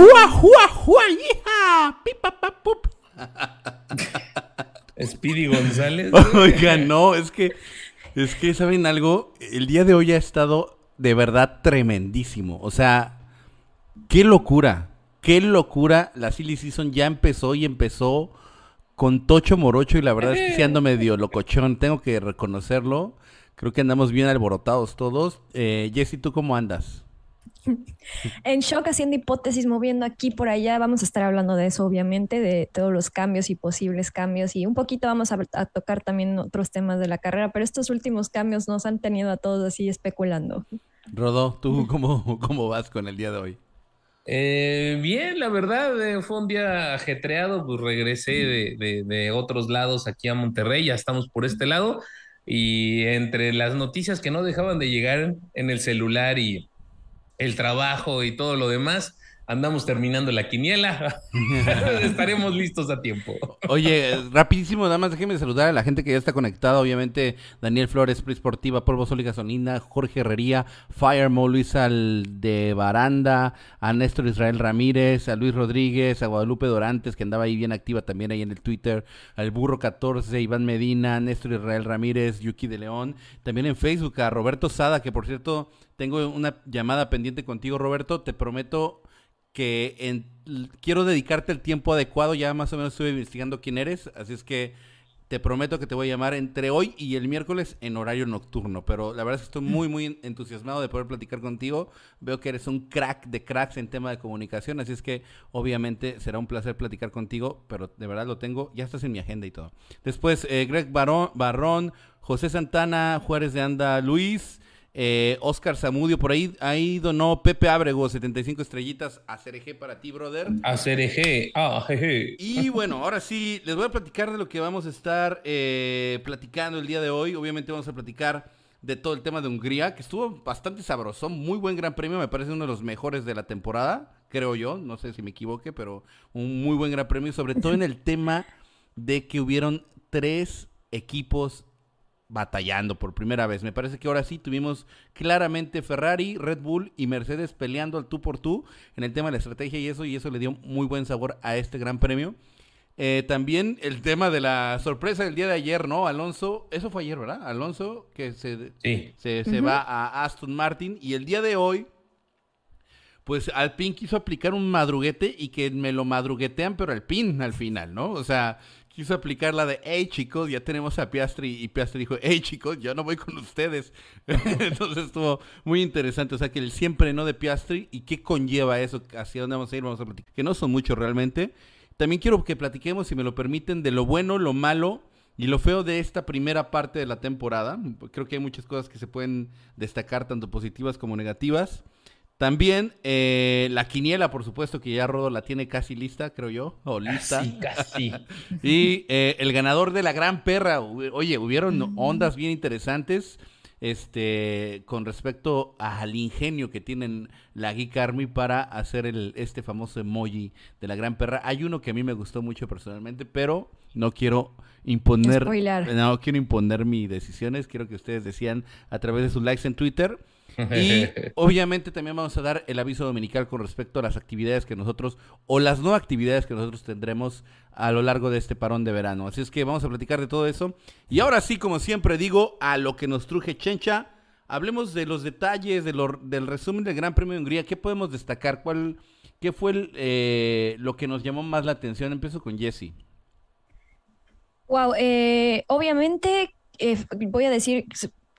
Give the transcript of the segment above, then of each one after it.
¡Jua, jua, jua! ¡Hija! ¡Pipa, pa, pup! Speedy González. Oiga, no, es que, es que, ¿saben algo? El día de hoy ha estado de verdad tremendísimo. O sea, qué locura, qué locura. La Silly Season ya empezó y empezó con Tocho Morocho y la verdad es que sí ando medio locochón, tengo que reconocerlo. Creo que andamos bien alborotados todos. Eh, Jessy, ¿tú cómo andas? En shock, haciendo hipótesis, moviendo aquí por allá. Vamos a estar hablando de eso, obviamente, de todos los cambios y posibles cambios. Y un poquito vamos a, a tocar también otros temas de la carrera, pero estos últimos cambios nos han tenido a todos así especulando. Rodo, ¿tú cómo, cómo vas con el día de hoy? Eh, bien, la verdad, eh, fue un día ajetreado, pues regresé de, de- de otros lados aquí a Monterrey, ya estamos por este lado, y entre las noticias que no dejaban de llegar en el celular y el trabajo y todo lo demás, andamos terminando la quiniela, estaremos listos a tiempo. Oye, rapidísimo, nada más déjeme saludar a la gente que ya está conectada. Obviamente, Daniel Flores, Pri Sportiva, Polvo Sol y Gasolina, Jorge Herrería, Firemo, Luis Al de Baranda, a Néstor Israel Ramírez, a Luis Rodríguez, a Guadalupe Dorantes, que andaba ahí bien activa también ahí en el Twitter, al Burro 14, Iván Medina, Néstor Israel Ramírez, Yuki de León, también en Facebook a Roberto Sada, que por cierto, tengo una llamada pendiente contigo, Roberto. Te prometo que en- quiero dedicarte el tiempo adecuado, ya más o menos estuve investigando quién eres, así es que te prometo que te voy a llamar entre hoy y el miércoles en horario nocturno, pero la verdad es que estoy muy, muy entusiasmado de poder platicar contigo, veo que eres un crack de cracks en tema de comunicación, así es que obviamente será un placer platicar contigo, pero de verdad lo tengo, ya estás en mi agenda y todo. Después, eh, Greg Barón, Barrón, José Santana, Juárez de Anda, Luis, eh, Oscar Zamudio, por ahí, ahí donó Pepe Ábrego, 75 estrellitas a CRG para ti, brother. Hacer eje, ah, jeje. Y bueno, ahora sí, les voy a platicar de lo que vamos a estar eh, platicando el día de hoy. Obviamente vamos a platicar de todo el tema de Hungría, que estuvo bastante sabroso, muy buen gran premio, me parece uno de los mejores de la temporada, creo yo, no sé si me equivoque, pero un muy buen gran premio, sobre todo en el tema de que hubieron tres equipos batallando por primera vez. Me parece que ahora sí tuvimos claramente Ferrari, Red Bull y Mercedes peleando al tú por tú en el tema de la estrategia y eso, y eso le dio muy buen sabor a este gran premio. Eh, también el tema de la sorpresa del día de ayer, ¿no? Alonso, eso fue ayer, ¿verdad? Alonso que se, Sí. se, se va a Aston Martin y el día de hoy, pues Alpine quiso aplicar un madruguete y que me lo madruguetean, pero Alpine al final, ¿no? O sea, quiso aplicar la de, hey chicos, ya tenemos a Piastri y Piastri dijo, hey chicos, yo no voy con ustedes. Entonces estuvo muy interesante, o sea, que el siempre no de Piastri y qué conlleva eso, hacia dónde vamos a ir, vamos a platicar, que no son muchos realmente. También quiero que platiquemos, si me lo permiten, de lo bueno, lo malo y lo feo de esta primera parte de la temporada. Creo que hay muchas cosas que se pueden destacar, tanto positivas como negativas. También eh, la quiniela, por supuesto, que ya Rodo la tiene casi lista, creo yo, o lista. Casi, casi. Y eh, el ganador de la gran perra. Oye, hubieron ondas bien interesantes este con respecto al ingenio que tienen la Geek Army para hacer el, este famoso emoji de la gran perra. Hay uno que a mí me gustó mucho personalmente, pero no quiero imponer Spoiler. no quiero imponer mis decisiones, quiero que ustedes decían a través de sus likes en Twitter. Y obviamente también vamos a dar el aviso dominical con respecto a las actividades que nosotros, o las no actividades que nosotros tendremos a lo largo de este parón de verano. Así es que vamos a platicar de todo eso. Y ahora sí, como siempre digo, a lo que nos truje Chencha, hablemos de los detalles, de lo- del resumen del Gran Premio de Hungría. ¿Qué podemos destacar? ¿Cuál, ¿Qué fue el, eh, lo que nos llamó más la atención? Empiezo con Jesse. Wow, eh, obviamente eh, voy a decir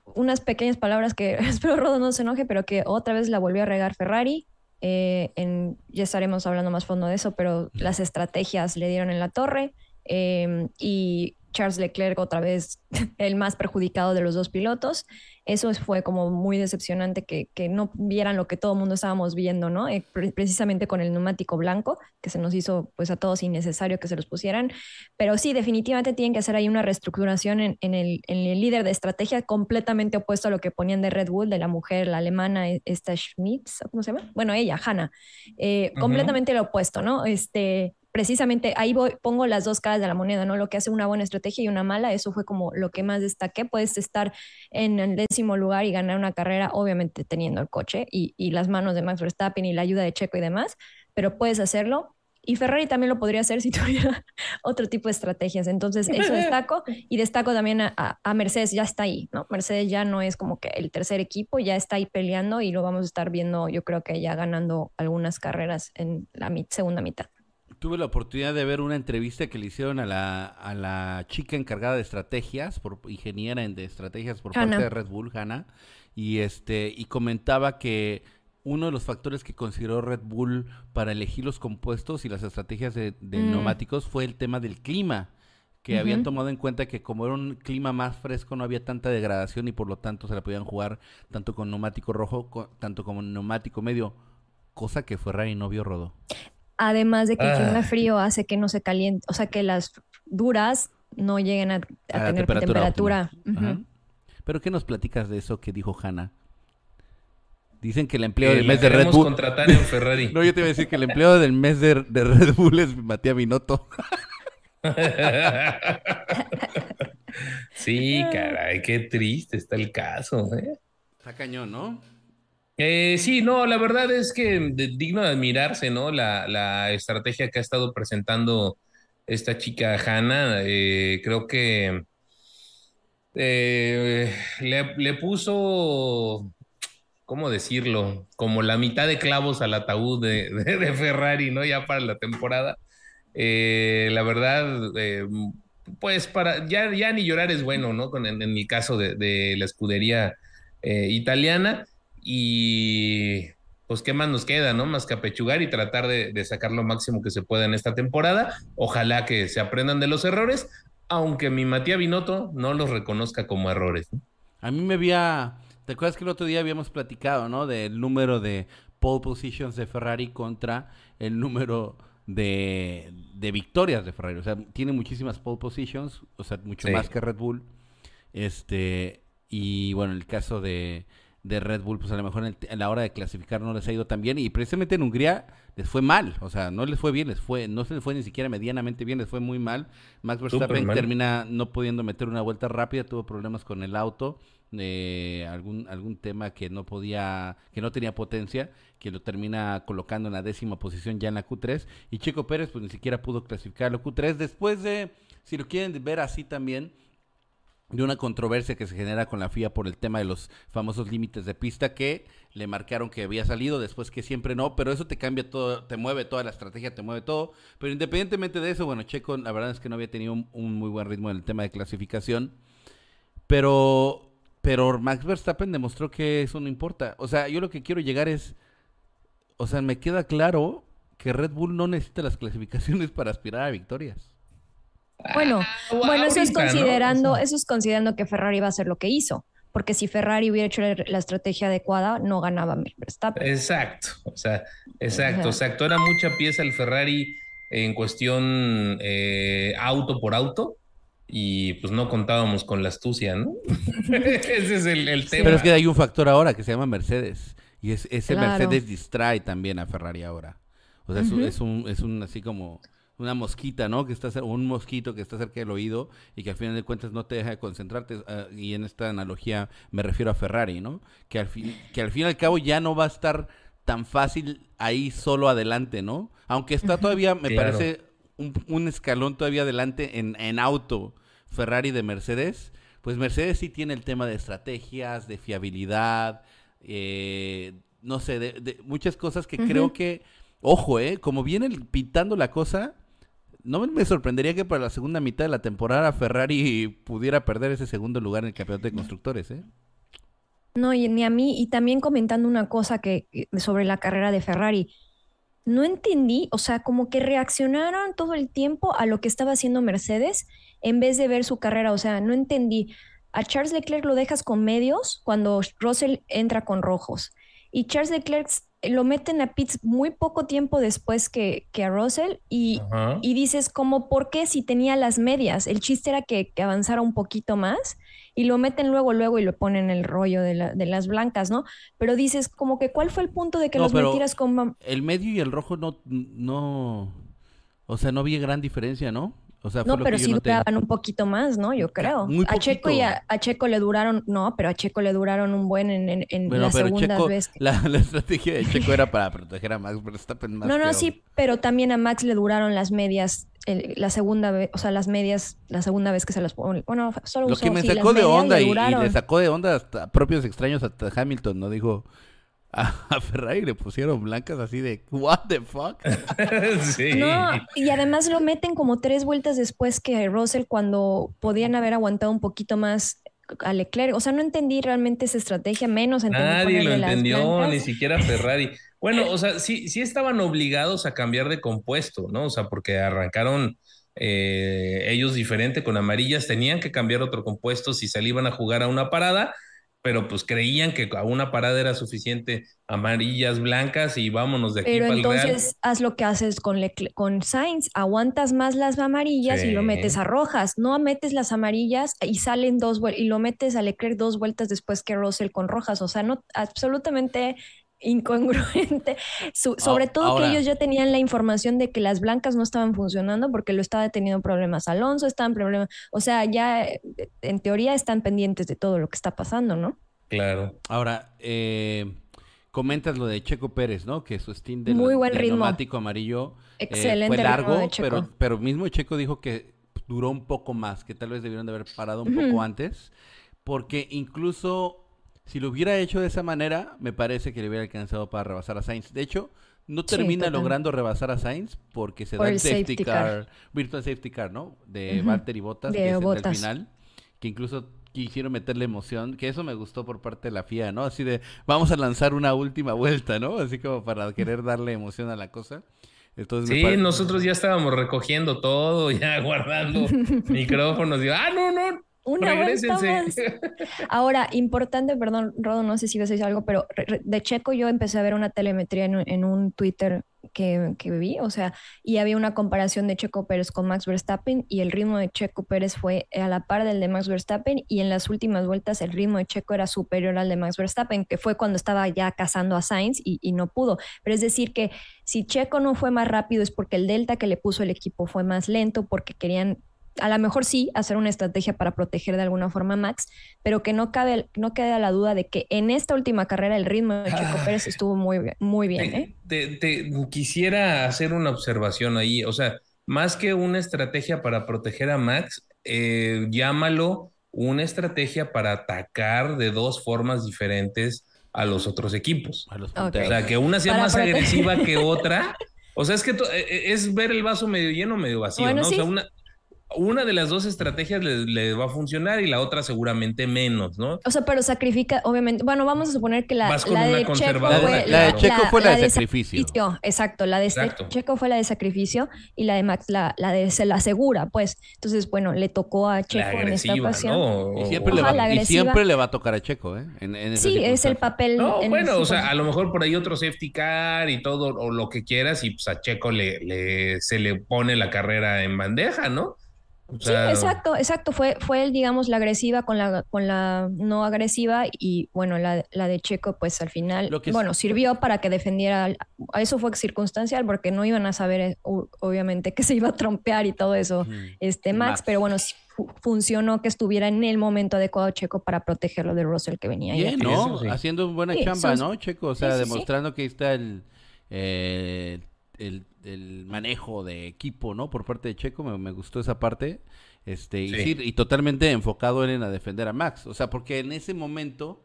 unas pequeñas palabras que espero Rodo no se enoje, pero que otra vez la volvió a regar Ferrari. eh, en, ya estaremos hablando más fondo de eso, pero las estrategias le dieron en la torre em, y Charles Leclerc otra vez el más perjudicado de los dos pilotos. Eso fue como muy decepcionante que, que no vieran lo que todo el mundo estábamos viendo, ¿no? Eh, pre- precisamente con el neumático blanco, que se nos hizo pues a todos innecesario que se los pusieran. Pero sí, definitivamente tienen que hacer ahí una reestructuración en, en el, en el líder de estrategia completamente opuesto a lo que ponían de Red Bull, de la mujer, la alemana, e- esta Schmitz, ¿cómo se llama? Bueno, ella, Hannah. Eh, Ujú. Completamente lo opuesto, ¿no? Este, precisamente ahí voy, pongo las dos caras de la moneda, ¿no? Lo que hace una buena estrategia y una mala, eso fue como lo que más destaqué. Puedes estar en el décimo lugar y ganar una carrera, obviamente teniendo el coche y, y las manos de Max Verstappen y la ayuda de Checo y demás, pero puedes hacerlo. Y Ferrari también lo podría hacer si tuviera otro tipo de estrategias. Entonces, eso destaco. Y destaco también a, Mercedes, ya está ahí, ¿no? Mercedes ya no es como que el tercer equipo, ya está ahí peleando y lo vamos a estar viendo, yo creo que ya ganando algunas carreras en la segunda mitad. Tuve la oportunidad de ver una entrevista que le hicieron a la, a la chica encargada de estrategias, por ingeniera en de estrategias por parte de Red Bull, Hannah, y este, y comentaba que uno de los factores que consideró Red Bull para elegir los compuestos y las estrategias de, mm. neumáticos fue el tema del clima, que habían tomado en cuenta que como era un clima más fresco no había tanta degradación y por lo tanto se la podían jugar tanto con neumático rojo, tanto como neumático medio, cosa que Ferrari no vio rodó. Además de que el clima ah. frío hace que no se caliente, o sea que las duras no lleguen a, tener temperatura. Pero ¿qué nos platicas de eso que dijo Hanna? Dicen que el empleo del mes de Red Bull. contratar en Ferrari. no, yo te iba a decir que el empleo del mes de, Red Bull es Matías Binotto. sí, caray, qué triste está el caso. ¿eh? Está cañón, ¿no? Eh, sí, no, la verdad es que digno de admirarse, ¿no? La, estrategia que ha estado presentando esta chica Hanna. Eh, creo que le, le, puso ¿cómo decirlo? Como la mitad de clavos al ataúd de, Ferrari, ¿no? Ya para la temporada. Eh, la verdad, eh, pues para, ya, ya ni llorar es bueno, ¿no? Con, en, el caso de, la escudería eh, italiana. Y pues, ¿qué más nos queda, no? Más que apechugar y tratar de, sacar lo máximo que se pueda en esta temporada. Ojalá que se aprendan de los errores, aunque mi Matías Binotto no los reconozca como errores. A mí me había ¿Te acuerdas que el otro día habíamos platicado, ¿no? Del número de pole positions de Ferrari contra el número de, victorias de Ferrari. O sea, tiene muchísimas pole positions, o sea, mucho más que Red Bull. Este, y bueno, el caso de, de Red Bull, pues a lo mejor en, la hora de clasificar no les ha ido tan bien. Y precisamente en Hungría les fue mal. O sea, no les fue bien, les fue, no se les fue ni siquiera medianamente bien, les fue muy mal. Max Verstappen termina no pudiendo meter una vuelta rápida, tuvo problemas con el auto eh, algún, algún tema que no podía, que no tenía potencia, que lo termina colocando en la décima posición ya en la Q3. Y Checo Pérez pues ni siquiera pudo clasificar la Q3 después de, si lo quieren ver así también, de una controversia que se genera con la FIA por el tema de los famosos límites de pista que le marcaron que había salido, después que siempre no, pero eso te cambia todo, te mueve toda la estrategia, te mueve todo. Pero independientemente de eso, bueno, Checo la verdad es que no había tenido un muy buen ritmo en el tema de clasificación. Pero pero Max Verstappen demostró que eso no importa. O sea, yo lo que quiero llegar es, o sea, me queda claro que Red Bull no necesita las clasificaciones para aspirar a victorias. Bueno, ah, bueno, eso es considerando, eso es considerando que Ferrari va a hacer lo que hizo, porque si Ferrari hubiera hecho la, estrategia adecuada, no ganaba Verstappen. Exacto, o sea, exacto, exacto. Era mucha pieza el Ferrari en cuestión eh, auto por auto y pues no contábamos con la astucia, ¿no? ese es el, tema. Pero es que hay un factor ahora que se llama Mercedes y es, ese Mercedes distrae también a Ferrari ahora. O sea, es, un, es un así como una mosquita, ¿no? Que está un mosquito que está cerca del oído y que al final de cuentas no te deja de concentrarte. Ah, y en esta analogía me refiero a Ferrari, ¿no? Que al fin, que al fin y al cabo ya no va a estar tan fácil ahí solo adelante, ¿no? Aunque está todavía, me parece, un, un, escalón todavía adelante en, en auto Ferrari de Mercedes, pues Mercedes sí tiene el tema de estrategias, de fiabilidad, eh, no sé, de, muchas cosas que creo que, ojo, eh, como viene pintando la cosa, no me sorprendería que para la segunda mitad de la temporada Ferrari pudiera perder ese segundo lugar en el campeonato de constructores, ¿eh? No, y ni a mí, y también comentando una cosa que sobre la carrera de Ferrari no entendí, o sea, como que reaccionaron todo el tiempo a lo que estaba haciendo Mercedes en vez de ver su carrera, o sea, no entendí. A Charles Leclerc lo dejas con medios cuando Russell entra con rojos y Charles Leclerc lo meten a pits muy poco tiempo después que, que a Russell y, y, dices como, ¿por qué si tenía las medias? El chiste era que, que avanzara un poquito más y lo meten luego, luego y lo ponen el rollo de, la, de las blancas, ¿no? Pero dices, como que, ¿cuál fue el punto de que los metieras con... El medio y el rojo no, no, o sea, no había gran diferencia, ¿no? O sea, No, pero sí duraban un poquito más, ¿no? Yo creo. muy a Checo y a, a Checo le duraron, no, pero a Checo le duraron un buen en, en, en Bueno, la segunda Checo, vez. que- la, la estrategia de Checo era para proteger a Max Verstappen más No, no, sí, pero también a Max le duraron las medias, el- la segunda vez, o sea, las medias, la segunda vez que se las pone. Bueno, solo Lo usó, que me sí, sacó de onda le y, le sacó de onda hasta propios extraños hasta Hamilton, ¿no? Dijo a, a Ferrari le pusieron blancas así de what the fuck. sí. No, y además lo meten como tres vueltas después que Russell cuando podían haber aguantado un poquito más a Leclerc. O sea, no entendí realmente esa estrategia, menos entendí Nadie lo entendió, ni siquiera Ferrari. Bueno, o sea, sí, sí estaban obligados a cambiar de compuesto, ¿no? O sea, porque arrancaron eh, ellos diferente con amarillas, tenían que cambiar otro compuesto si se le iban a jugar a una parada, pero pues creían que a una parada era suficiente amarillas, blancas y vámonos de aquí Pero para el Real. entonces haz lo que haces con, Leclerc- con Sainz, aguantas más las amarillas y lo metes a rojas, no metes las amarillas y salen dos vueltas y lo metes a Leclerc dos vueltas después que Russell con rojas, o sea, no absolutamente incongruente, Su- sobre todo ahora- que ellos ya tenían la información de que las blancas no estaban funcionando porque lo estaba teniendo problemas Alonso, estaban problemas, o sea, ya eh, en teoría están pendientes de todo lo que está pasando, ¿no? Claro. Ahora, eh, comentas lo de Checo Pérez, ¿no? Que su stint de, Muy buen de ritmo. neumático amarillo eh, Excelente fue largo, de Checo. pero, pero mismo Checo dijo que duró un poco más, que tal vez debieron de haber parado un poco antes, porque incluso si lo hubiera hecho de esa manera, me parece que le hubiera alcanzado para rebasar a Sainz. De hecho, no termina logrando rebasar a Sainz porque se Por da el safety, safety car, car. virtual safety car, ¿no? De Ujú. Valtteri Bottas, De que es el final, que incluso quisieron meterle emoción, que eso me gustó por parte de la FIA, ¿no? Así de, vamos a lanzar una última vuelta, ¿no? Así como para querer darle emoción a la cosa. Entonces me Sí, pare- nosotros ya estábamos recogiendo todo, ya guardando micrófonos. Digo, ah, no, no, Una vuelta más. Ahora, importante, perdón, Rodo, no sé si vas a decir algo, pero de Checo yo empecé a ver una telemetría en, un- en un Twitter que, que vi, o sea, y había una comparación de Checo Pérez con Max Verstappen y el ritmo de Checo Pérez fue a la par del de Max Verstappen y en las últimas vueltas el ritmo de Checo era superior al de Max Verstappen, que fue cuando estaba ya cazando a Sainz y, y no pudo. Pero es decir que si Checo no fue más rápido es porque el delta que le puso el equipo fue más lento, porque querían a lo mejor sí hacer una estrategia para proteger de alguna forma a Max, pero que no cabe, no quede la duda de que en esta última carrera el ritmo de Checo Ah. Pérez estuvo muy bien, muy bien, ¿eh? Te, quisiera hacer una observación ahí, o sea, más que una estrategia para proteger a Max, eh, llámalo una estrategia para atacar de dos formas diferentes a los otros equipos. a los Ok. O sea, que una sea Para más agresiva que otra. O sea, es que eh, eh, es ver el vaso medio lleno, medio vacío, Bueno, ¿no? sí. O sea, una, una de las dos estrategias le, le va a funcionar y la otra seguramente menos, ¿no? O sea, pero sacrifica, obviamente, bueno, vamos a suponer que la, la de Checo conservadora, fue La de- la de Checo fue la de sacrificio. Exacto, la de este- Exacto. Checo fue la de sacrificio y la de Max la, la de se la asegura, pues. Entonces, bueno, le tocó a Checo La en esta ocasión. ¿no? Y siempre, le va, la y siempre le va a tocar a Checo, ¿eh? En, en esas Sí, es el papel. No, en- bueno, o sea, a lo mejor por ahí otro safety car y todo, o lo que quieras, y pues a Checo le, le- se le pone la carrera en bandeja, ¿no? O Sí, exacto, exacto. Fue, fue el, digamos, la agresiva con la, con la no agresiva y bueno, la, la de Checo, pues al final, Lo que es- bueno, sirvió para que defendiera. a Eso fue circunstancial porque no iban a saber, eh, obviamente, que se iba a trompear y todo eso, este Max, Max. pero bueno, funcionó que estuviera en el momento adecuado Checo para protegerlo de Russell que venía ahí Bien. ¿no? Sí. Haciendo buena Sí, chamba, son- ¿no, Checo? O sea, sí, demostrando que está el, eh, el, el manejo de equipo, ¿no? Por parte de Checo, me, me gustó esa parte. Este, y, Sí. sí, y totalmente enfocado él en a defender a Max. O sea, porque en ese momento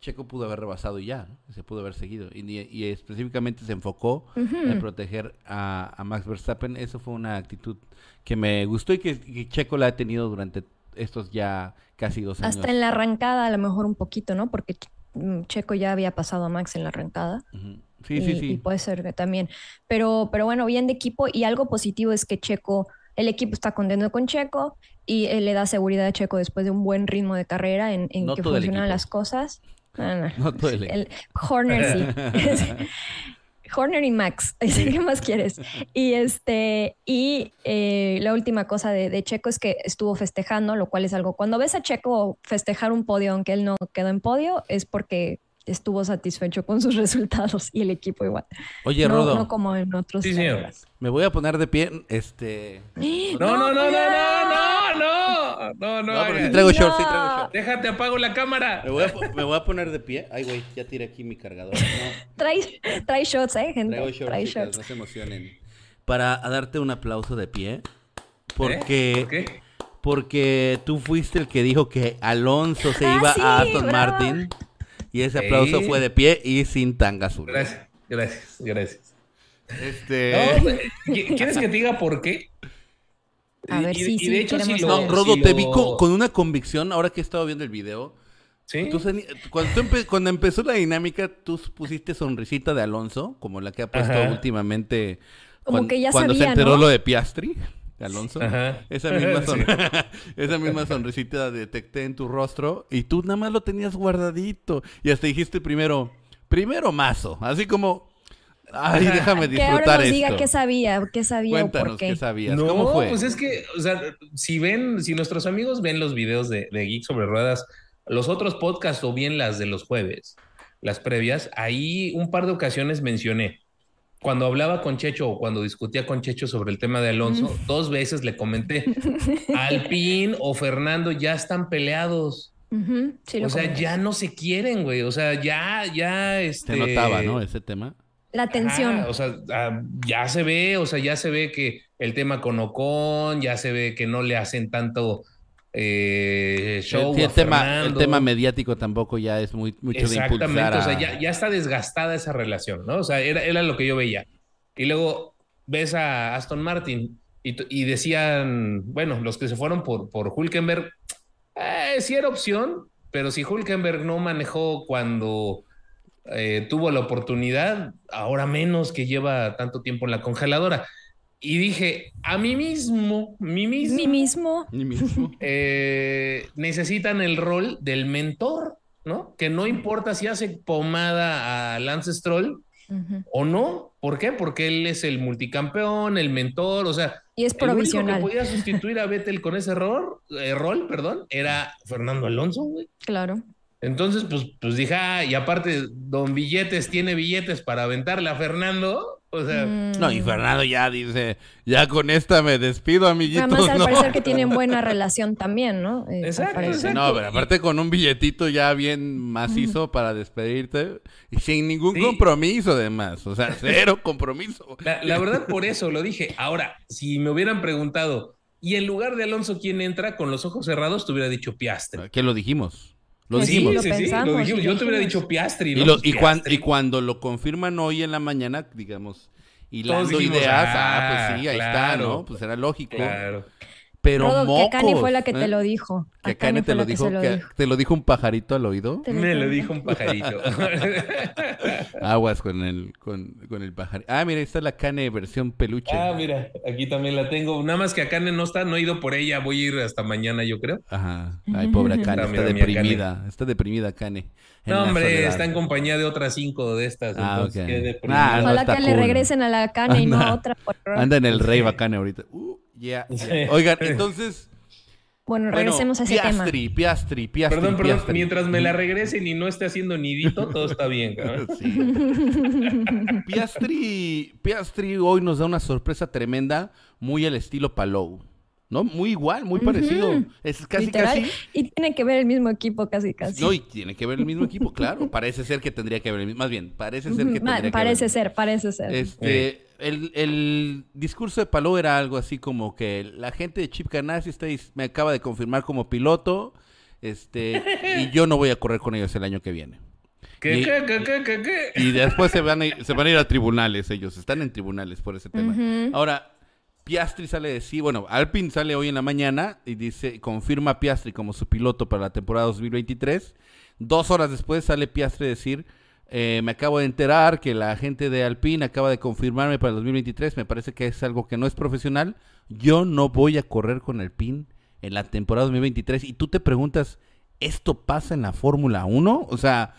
Checo pudo haber rebasado y ya, ¿no? Se pudo haber seguido. Y, y específicamente se enfocó en proteger a, a Max Verstappen. Eso fue una actitud que me gustó y que, Checo la ha tenido durante estos ya casi dos años. Hasta en la arrancada, a lo mejor un poquito, ¿no? Porque mm, Checo ya había pasado a Max en la arrancada. Sí, y, sí, y sí. puede ser que también. Pero, pero bueno, bien de equipo y algo positivo es que Checo, el equipo está contento con Checo y él le da seguridad a Checo después de un buen ritmo de carrera en, en No que funcionan las cosas. No, no. No todo el- El Horner sí. Horner y Max, ¿qué más quieres? Y este, y eh, la última cosa de, de Checo es que estuvo festejando, lo cual es algo. Cuando ves a Checo festejar un podio, aunque él no quedó en podio, es porque estuvo satisfecho con sus resultados y el equipo igual. Oye, no, Rodo, no como en otros. Sí, señor. me voy a poner de pie, este... No, no, no, no, no, no, no, no, no. No, pero sí hagas. traigo short, sí traigo short. Déjate, apago la cámara. Me voy, a, po- me voy a poner de pie. Ay, güey, ya tiré aquí mi cargador. No, Trae, trae shots, ¿eh, gente? traigo shorts, trae chicas, shots. no se emocionen. Para darte un aplauso de pie, porque, ¿Eh? ¿Por qué? porque tú fuiste el que dijo que Alonso se Ah, iba sí, a Aston bravo. Martin. Y ese aplauso Sí. fue de pie y sin tanga azul. Gracias, gracias, gracias. Este... No, güey, ¿qui- ¿Quieres que te diga por qué? A ver, Y- sí, y sí, de hecho, si lo- No. Rodo, si te lo- vi con, con una convicción ahora que he estado viendo el video. ¿Sí? Tú cuando, tú empe- cuando empezó la dinámica, tú pusiste sonrisita de Alonso, como la que ha puesto Ajá. últimamente. Como cuan- que ya cuando se enteró ¿no? lo de Piastri, de Alonso. Ajá. Esa misma, son- Sí. esa misma sonrisita detecté en tu rostro y tú nada más lo tenías guardadito. Y hasta dijiste primero, primero mazo, así como, ay, déjame Que ahora disfrutar nos esto. diga qué sabía, qué sabía o por Cuéntanos qué. qué sabías. No, ¿Cómo fue? pues es que, o sea, si ven, si nuestros amigos ven los videos de, de Geek sobre Ruedas, los otros podcasts o bien las de los jueves, las previas, ahí un par de ocasiones mencioné. Cuando hablaba con Checho o cuando discutía con Checho sobre el tema de Alonso, dos veces le comenté, Alpín o Fernando ya están peleados. Sí, o sea, comenté. ya no se quieren, güey. O sea, ya, ya, este... Se notaba, ¿no? Ese tema. La tensión. O sea, ah, ya se ve, o sea, ya se ve que el tema con Ocon, ya se ve que no le hacen tanto eh, show el, tema, el Fernando. tema mediático tampoco ya es muy, mucho de Exactamente, impulsar a... o sea, ya, ya está desgastada esa relación, ¿no? O sea, era, era lo que yo veía. Y luego ves a Aston Martin y decían, bueno, los que se fueron por, por Hulkenberg, eh, sí era opción, pero si Hulkenberg no manejó cuando eh, tuvo la oportunidad, ahora menos que lleva tanto tiempo en la congeladora. Y dije, a mí mismo, mí mismo, Mí mismo. Mismo. eh, necesitan el rol del mentor, ¿no? Que no importa si hace pomada a Lance Stroll o no. ¿Por qué? Porque él es el multicampeón, el mentor, o sea, Y es el único que provisional. podía sustituir a Vettel con ese error, eh, rol, perdón, era Fernando Alonso, güey. Claro. Entonces, pues, pues dije, ah, y aparte, Don Billetes tiene billetes para aventarle a Fernando, o sea, Mm. No, y Fernando ya dice, ya con esta me despido, amiguitos. Además, al ¿no? parecer que tienen buena relación también, ¿no? Eh, Exacto. No, pero aparte con un billetito ya bien macizo para despedirte y sin ningún Sí. compromiso además, o sea, cero compromiso. La, la verdad, por eso lo dije. Ahora, si me hubieran preguntado, y en lugar de Alonso, ¿quién entra con los ojos cerrados? Te hubiera dicho Piastri. ¿Qué lo dijimos? Lo sí, dijimos. lo pensamos, lo dijimos. lo Yo te hubiera dicho Piastri. Y, ¿no? lo- Pues y, cuan- Piastri. y cuando lo confirman hoy en la mañana, digamos, hilando dijimos, ideas, ah, ah, pues sí, ahí está. ¿no? Pues era lógico. Claro. Pero Rodo, mocos, que Cani fue la que ¿eh? te lo dijo. Que A Kane te lo dijo, se lo que dijo. te lo dijo un pajarito al oído. Te Me lo dijo un pajarito. Aguas con el, con, con el pajarito. Ah, mira, está la cane versión peluche. ah, mira, aquí también la tengo. Nada más que acá no está, no he ido por ella. Voy a ir hasta mañana, yo creo. Ajá. Ay, pobre Cane, está deprimida. Está deprimida, Cane. No, hombre, soledad. está en compañía de otras cinco de estas. Ah, entonces, ok. qué. Ah, no Ojalá que le regresen a la cana y no a otra. por. Anda en el rey bacane ahorita. Uh, yeah, yeah. Sí. Oigan, entonces. Bueno, bueno, regresemos a ese tema. Piastri, Piastri, Piastri. Perdón, perdón. Piastri. Mientras me la regresen y no esté haciendo nidito, todo está bien. Sí. Piastri, Piastri hoy nos da una sorpresa tremenda, muy al estilo Palou. ¿No? Muy igual, muy parecido. Es casi, Literal. casi. Y tiene que ver el mismo equipo casi, casi. No, y tiene que ver el mismo equipo, claro. Parece ser que tendría que ver el mismo. Más bien, parece ser que tendría que parece ver. ser, parece ser. Este, el, el discurso de Palou era algo así como que la gente de Chip Ganassi me acaba de confirmar como piloto, este, y yo no voy a correr con ellos el año que viene. ¿Qué, Y- qué, qué, qué, qué, qué? Y después se van, a ir, se van a ir a tribunales ellos, están en tribunales por ese tema. Ahora, Piastri sale de sí, bueno, Alpine sale hoy en la mañana y dice, confirma a Piastri como su piloto para la temporada 2023. Dos horas después sale Piastri a decir, eh, me acabo de enterar que la gente de Alpine acaba de confirmarme para el 2023, me parece que es algo que no es profesional. Yo no voy a correr con Alpine en la temporada 2023. Y tú te preguntas, ¿esto pasa en la Fórmula 1? O sea,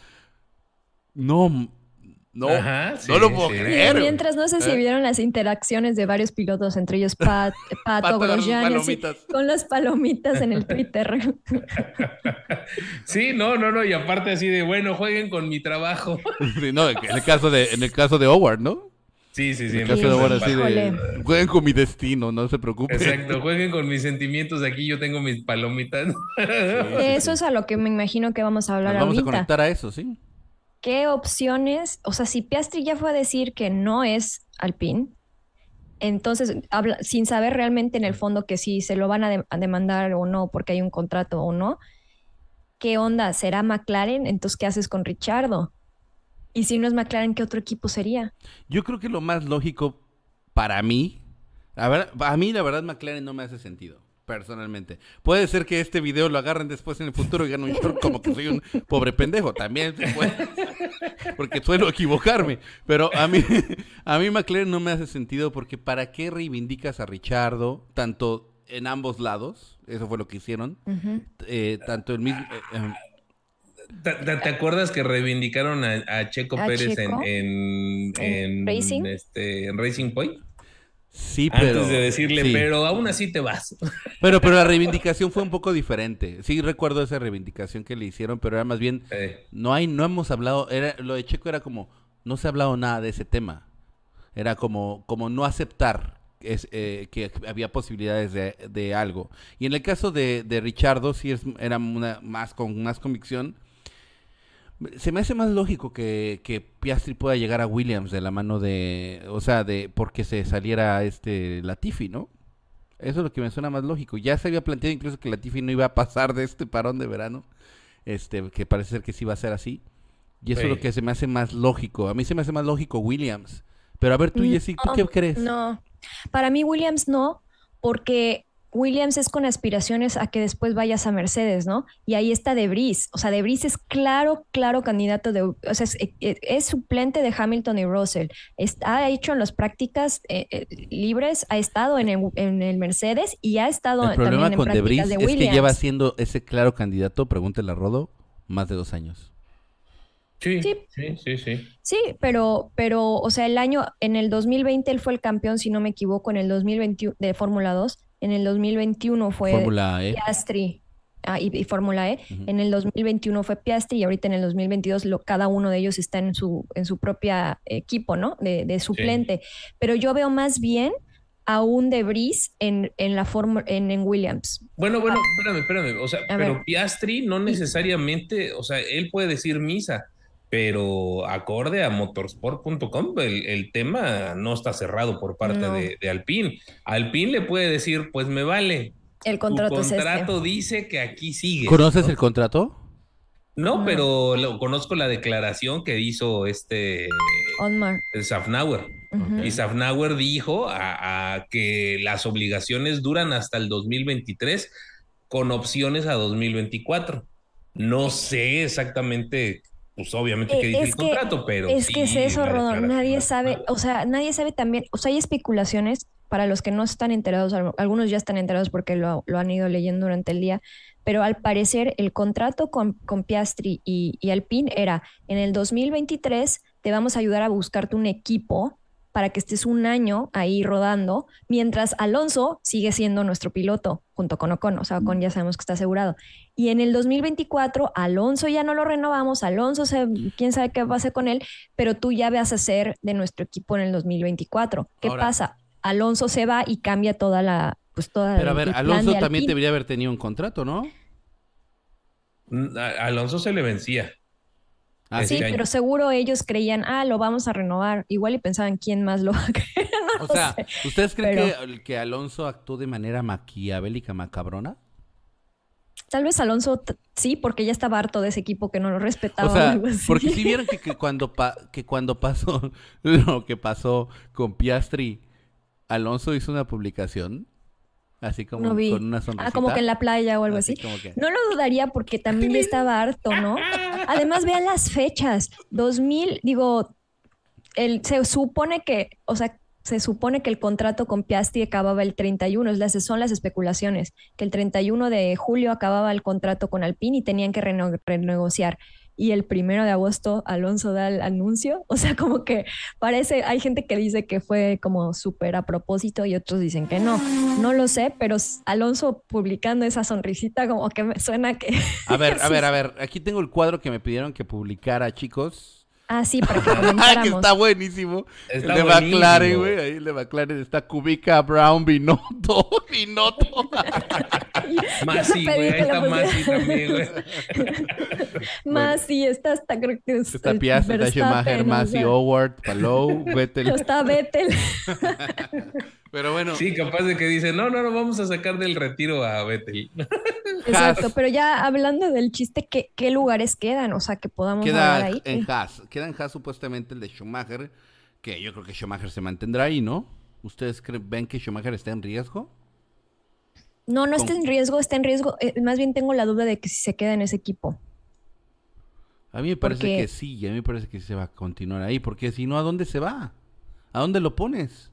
no, No, no lo puedo creer. mientras no sé si ¿Eh? vieron las interacciones de varios pilotos, entre ellos Pat, Pato, Grosjean, con las palomitas en el Twitter. Sí, no, no, no, y aparte así de, bueno, jueguen con mi trabajo. no, en el caso de, en el caso de Howard, ¿no? Sí, sí, sí. En el caso de Howard así de, jueguen con mi destino, no se preocupen. Exacto, jueguen con mis sentimientos, aquí yo tengo mis palomitas. eso es a lo que me imagino que vamos a hablar Nos vamos a conectar a eso, sí. ¿Qué opciones? O sea, si Piastri ya fue a decir que no es Alpine, entonces, habla, sin saber realmente en el fondo que si se lo van a, demandar o no, porque hay un contrato o no, ¿qué onda? ¿Será McLaren? Entonces, ¿qué haces con Richardo? Y si no es McLaren, ¿qué otro equipo sería? Yo creo que lo más lógico para mí, a, ver, a mí la verdad McLaren no me hace sentido personalmente. Puede ser que este video lo agarren después en el futuro y ganen un short como que soy un pobre pendejo. También se puede. Porque suelo equivocarme. Pero a mí, a mí McLaren no me hace sentido porque ¿para qué reivindicas a Richardo tanto en ambos lados? Eso fue lo que hicieron. Eh, tanto el mismo... Eh, em, ¿Te, acuerdas que reivindicaron a, Checo Pérez En, en, Racing? Este, en Racing Point? Sí, pero. Antes de decirle, pero aún así te vas. Pero, pero la reivindicación fue un poco diferente. Sí, recuerdo esa reivindicación que le hicieron, pero era más bien. No hay, no hemos hablado. Era, lo de Checo era como. No se ha hablado nada de ese tema. Era como, como no aceptar es, eh, que había posibilidades de, algo. Y en el caso de, de Richardo, sí es, era una, más con más convicción se me hace más lógico que, que, Piastri pueda llegar a Williams de la mano de, o sea, de porque se saliera este Latifi, ¿no? Eso es lo que me suena más lógico. Ya se había planteado incluso que Latifi no iba a pasar de este parón de verano, este, que parece ser que sí va a ser así. Y eso es lo que se me hace más lógico. A mí se me hace más lógico Williams. Pero a ver tú, mm, Jessy, ¿tú qué crees? No, para mí Williams no, porque Williams es con aspiraciones a que después vayas a Mercedes, ¿no? Y ahí está Debris. O sea, Debris es claro, claro candidato de. O sea, es, eh, suplente de Hamilton y Russell. ha hecho en las prácticas eh, eh, libres, ha estado en el, Mercedes y ha estado el problema con Debris es que lleva siendo ese claro candidato, pregúntele a Rodo, más de dos años. Sí, sí, sí, sí. Sí, pero, pero, o sea, el año, en el 2020 él fue el campeón, si no me equivoco, en el 2021 de Fórmula 2 en el 2021 fue e. Piastri ah, y, Fórmula E. En el 2021 fue Piastri y ahorita en el 2022 lo, cada uno de ellos está en su, en su propia equipo, ¿no? De, suplente. Pero yo veo más bien a un Debris en, en la forma en, en, Williams. Bueno, bueno, espérame, espérame. O sea, pero Piastri no necesariamente, o sea, él puede decir misa pero acorde a motorsport.com, el, tema no está cerrado por parte de, Alpine. Alpine le puede decir, pues me vale. El contrato, tu contrato dice que aquí sigue. ¿Conoces el contrato? No, pero lo, conozco la declaración que hizo este Onmar. Safnauer. Y Safnauer dijo a, que las obligaciones duran hasta el 2023 con opciones a 2024. No sé exactamente pues obviamente que dice el contrato, pero. Es que es eso, Rodón. Nadie sabe, o sea, nadie sabe también, o sea, hay especulaciones para los que no están enterados, algunos ya están enterados porque lo, han ido leyendo durante el día, pero al parecer el contrato con, con Piastri y, y Alpine era en el 2023 te vamos a ayudar a buscarte un equipo para que estés un año ahí rodando, mientras Alonso sigue siendo nuestro piloto junto con Ocon, o sea, Ocon ya sabemos que está asegurado. Y en el 2024, Alonso ya no lo renovamos, Alonso, se, quién sabe qué va a hacer con él, pero tú ya vas a ser de nuestro equipo en el 2024. ¿Qué pasa? Alonso se va y cambia toda la... Pues toda pero a ver, Alonso también debería haber tenido un contrato, ¿no? Mm, Alonso se le vencía. Ah, sí, pero seguro ellos creían, ah, lo vamos a renovar. Igual y pensaban quién más lo va a querer. o sea, ¿ustedes creen que, que, Alonso actuó de manera maquiavélica, macabrona? Tal vez Alonso sí, porque ya estaba harto de ese equipo que no lo respetaba. O sea, porque si vieron que, cuando que cuando pasó lo que pasó con Piastri, Alonso hizo una publicación Así como con una sonrisa. Ah, como que en la playa o algo así. No lo dudaría porque también ya estaba harto, ¿no? Además, vean las fechas. 2000, digo, el, se supone que, o sea, se supone que el contrato con Piastri acababa el 31, es son las especulaciones, que el 31 de julio acababa el contrato con Alpine y tenían que renegociar. y el primero de agosto Alonso da el anuncio. O sea, como que parece, hay gente que dice que fue como súper a propósito y otros dicen que no. No lo sé, pero Alonso publicando esa sonrisita como que me suena que... A ver, a ver, a ver, aquí tengo el cuadro que me pidieron que publicara, chicos. Ah, sí, para que Ah, que está buenísimo. Está el de buenísimo. McLaren, güey. Ahí el de McLaren está Kubica, Brown, Binotto, Binotto. Masi, güey, ahí está Masi también, güey. Más sí, está hasta creo que es Está el Piastri, está Schumacher, Masi, Howard, Palou, Vettel. Está Vettel. Pero bueno, Sí, capaz de que dice, no, no, no, vamos a sacar del retiro a Vettel. Exacto, pero ya hablando del chiste, ¿qué, qué lugares quedan? O sea, que podamos queda hablar ahí. en Haas. Queda en Haas supuestamente el de Schumacher, que yo creo que Schumacher se mantendrá ahí, ¿no? ¿Ustedes creen, ven que Schumacher está en riesgo? No, no con- está en riesgo, está en riesgo. eh, más bien tengo la duda de que si se queda en ese equipo. A mí me parece Porque- que sí, a mí me parece que se va a continuar ahí, porque si no, ¿a dónde se va? ¿A dónde lo pones?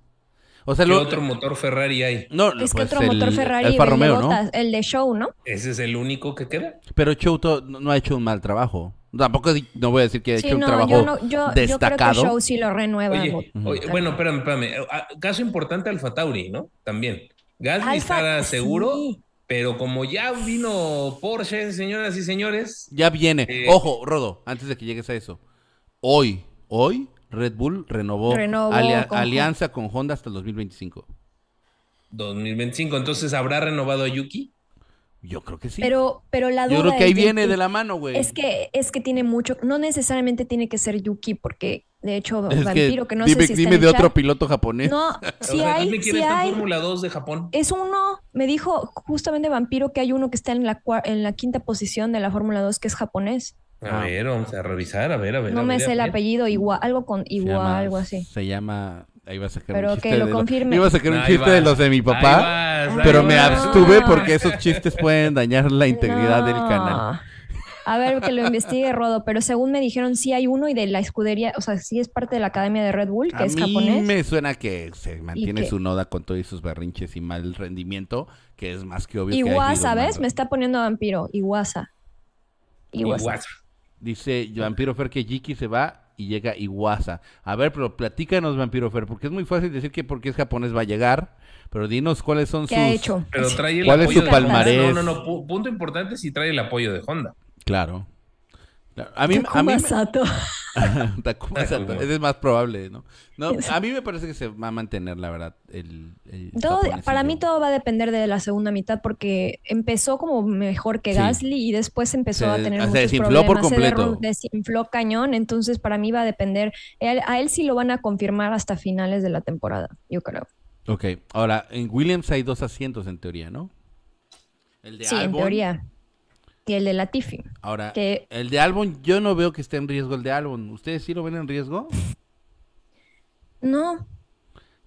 O sea, ¿Qué lo, otro motor Ferrari hay? no, Es que pues otro motor el Ferrari, Alfa el de Romeo, ¿no? El de Show, ¿no? ¿Ese es el único que queda? Pero Chouto no no ha hecho un mal trabajo. Tampoco no voy a decir que ha Sí, hecho un no, trabajo yo, no, yo, yo creo que destacado. Show sí lo renueva. Oye, bueno, espérame, espérame. Ah, Caso importante Alfa Tauri, ¿no? También. Gasly Alfa- estará seguro, sí. pero como ya vino Porsche, señoras y señores, Ya viene. Eh, Ojo, Rodo, antes de que llegues a eso. Hoy, hoy, Red Bull renovó, Renovó alia- con- alianza con Honda hasta el 2025. 2025, entonces habrá renovado a Yuki. Yo creo que sí. Pero, pero la duda Yo creo que ahí viene de la mano, güey. Es que, es que tiene mucho, no necesariamente tiene que ser Yuki, porque de hecho, Es Vampiro, que, no dime, sé si dime de otro chat. piloto japonés. No, sea, hay, dime quién sí está en hay. Fórmula 2 de Japón. Es uno, me dijo justamente Vampiro que hay uno que está en la, en la quinta posición de la Fórmula 2 que es japonés. A ver, vamos a revisar, a ver, a ver. No a me ver, sé el apellido, igual, algo con igual, llama- algo así. Se llama. Ahí va a sacar Pero un que chiste. lo de confirme. Iba a sacar un Ahí chiste de los de mi papá. vas, ahí Pero me vas. abstuve porque esos chistes pueden dañar la integridad del canal. A ver, que lo investigue Rodo, pero según me dijeron, sí hay uno y de la escudería, o sea, sí es parte de la academia de Red Bull, que A es mí japonés. me suena que se mantiene que- su noda con todos sus berrinches y mal rendimiento, que es más que obvio que Iwasa, habido ¿ves? mal- Me está poniendo Vampiro. Iwasa. Iguasa. Dice Vampiro Fer que Jiki se va y llega Iwasa. A ver, pero platícanos, Vampiro Fer, porque es muy fácil decir que porque es japonés va a llegar, pero dinos cuáles son ¿Qué sus... ha hecho? Pero trae el ¿Cuál es apoyo su de Honda. palmarés? No, no, no. pu- punto importante si trae el apoyo de Honda. Claro. A mí, a mí Sato. Takuma Sato, ese es más probable, ¿no? No, a mí me parece que se va a mantener, la verdad, el, el Todo, japonesillo. para mí todo va a depender de la segunda mitad porque empezó como mejor que Sí. Gasly y después empezó Se- a tener se muchos desinfló por problemas, se completo. desinfló cañón, entonces para mí va a depender, Él- a él sí lo van a confirmar hasta finales de la temporada, yo creo. Ok, ahora, en Williams hay dos asientos en teoría, ¿no? El de Sí, en teoría. Y el de Latifi. Ahora, que- el de Albon, yo no veo que esté en riesgo el de Albon. ¿Ustedes sí lo ven en riesgo? No,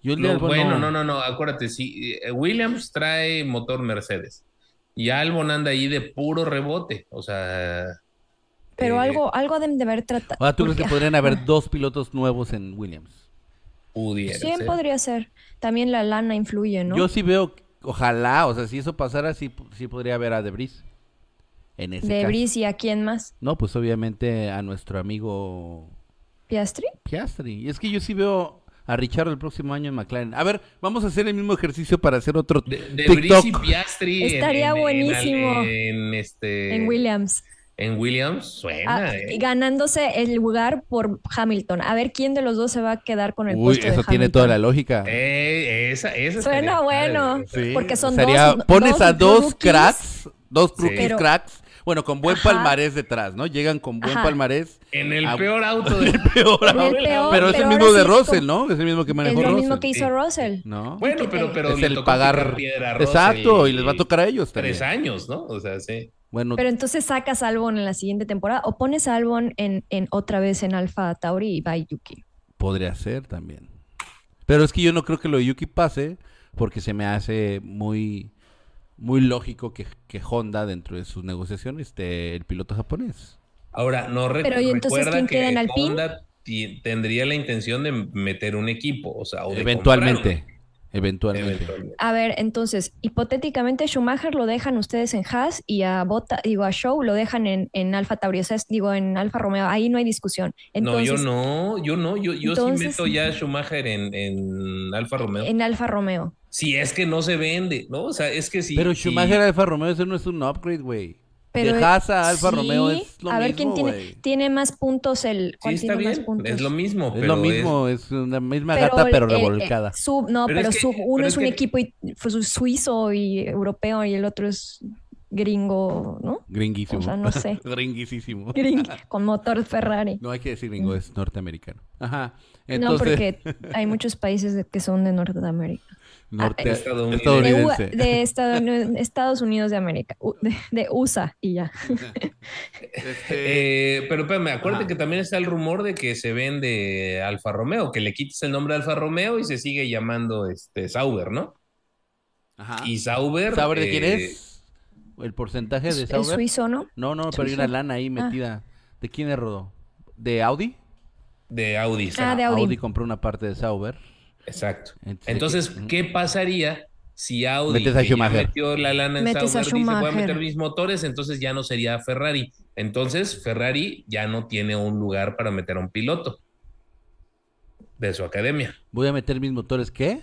Yo el de No, Albon bueno, no, no, no. Acuérdate, sí. eh, Williams trae motor Mercedes. Y Albon anda ahí de puro rebote. O sea. pero eh, algo, algo deben de haber tratado. Ahora, ¿tú crees que podrían haber dos pilotos nuevos en Williams? pudiera Sí, ser. podría ser. También la lana influye, ¿no? Yo sí veo, ojalá, o sea, si eso pasara, sí, sí podría haber a Debris. En ese de. Brice y a quién más. No, pues obviamente a nuestro amigo Piastri. Piastri. Y es que yo sí veo a Richard el próximo año en McLaren. A ver, vamos a hacer el mismo ejercicio para hacer otro De, de TikTok. Brice y Piastri. Estaría en- en- buenísimo. En, este. En Williams. En Williams suena. Ah, eh. ganándose el lugar por Hamilton. A ver quién de los dos se va a quedar con el Uy, puesto de eso tiene Hamilton. toda la lógica. Eh, esa, esa Suena bueno. padre. Sí, porque son sería- dos- Pones dos a dos rookies. cracks, dos Sí. rookies Pero- cracks, bueno, con buen Ajá. palmarés detrás, ¿no? Llegan con buen Ajá. palmarés. En el Ah, peor auto de. Peor el peor, pero es el mismo de es Russell, ¿no? Es el mismo que Es manejó lo Russell. mismo que hizo Sí. Russell. ¿No? Bueno, pero, pero es le el tocó pagar. piedra a Russell Exacto, y les va a tocar a ellos también. Tres años, ¿no? O sea, sí. Bueno, Pero entonces sacas a Albon en la siguiente temporada o pones a Albon en, en otra vez en Alfa Tauri y va Yuki. podría ser también. Pero es que yo no creo que lo de Yuki pase, porque se me hace muy, muy lógico que, que Honda, dentro de sus negociaciones, esté el piloto japonés. Ahora, no re- Pero, ¿y entonces recuerda quién que en? Honda tendría la intención de meter un equipo, o sea, o de Eventualmente. Eventualmente. eventualmente. A ver, entonces, hipotéticamente Schumacher lo dejan ustedes en Haas y a Bota, digo, a Show lo dejan en, en Alfa Tauri, o sea, es- digo, en Alfa Romeo, ahí no hay discusión. no, yo Entonces, no, yo no, yo, yo Entonces- sí meto ya a Schumacher en, en Alfa Romeo. En Alfa Romeo. Si es que no se vende, ¿no? O sea, es que si. Pero si- Schumacher Alfa Romeo, eso no es un upgrade, güey. Pero de Haas a Alfa sí, Romeo es lo a ver mismo, quién tiene, tiene más puntos el Sí, ¿cuál está tiene más bien, puntos? es lo mismo. Es pero lo mismo, es, una misma Pero gata, el- pero el- el revolcada. sub, no, Pero pero, es que- sub, uno pero es es un equipo y- pues, suizo y europeo y el otro es gringo, ¿no? Gringuísimo. O sea, no sé. Gringuísimo. Gring, con motor Ferrari. No hay que decir gringo, es norteamericano. Ajá. No, Entonces, porque hay muchos países de- que son de Norteamérica. Norte- ah, estadounidense. De, de Estados, Estados Unidos de América, de, de USA y ya. Este, Eh, pero espérame, acuérdate Ajá. que también está el rumor de que se vende Alfa Romeo, que le quites el nombre Alfa Romeo y se sigue llamando este Sauber, ¿no? Ajá. Y Sauber. ¿Sauber de quién eh, es? ¿El porcentaje de Es Sauber? suizo, ¿no? No, no, pero hay una lana ahí Ah. metida. ¿De quién es Rodo? ¿De Audi? De Audi. Ah, de Audi. compró una parte de Sauber. Exacto. Entonces. ¿qué pasaría si Audi Metes a que ya Schumacher. metió la lana en Metes a Sauber dice voy a meter mis motores, entonces ya no sería Ferrari. Entonces, Ferrari ya no tiene un lugar para meter a un piloto de su academia. Voy a meter mis motores, ¿qué?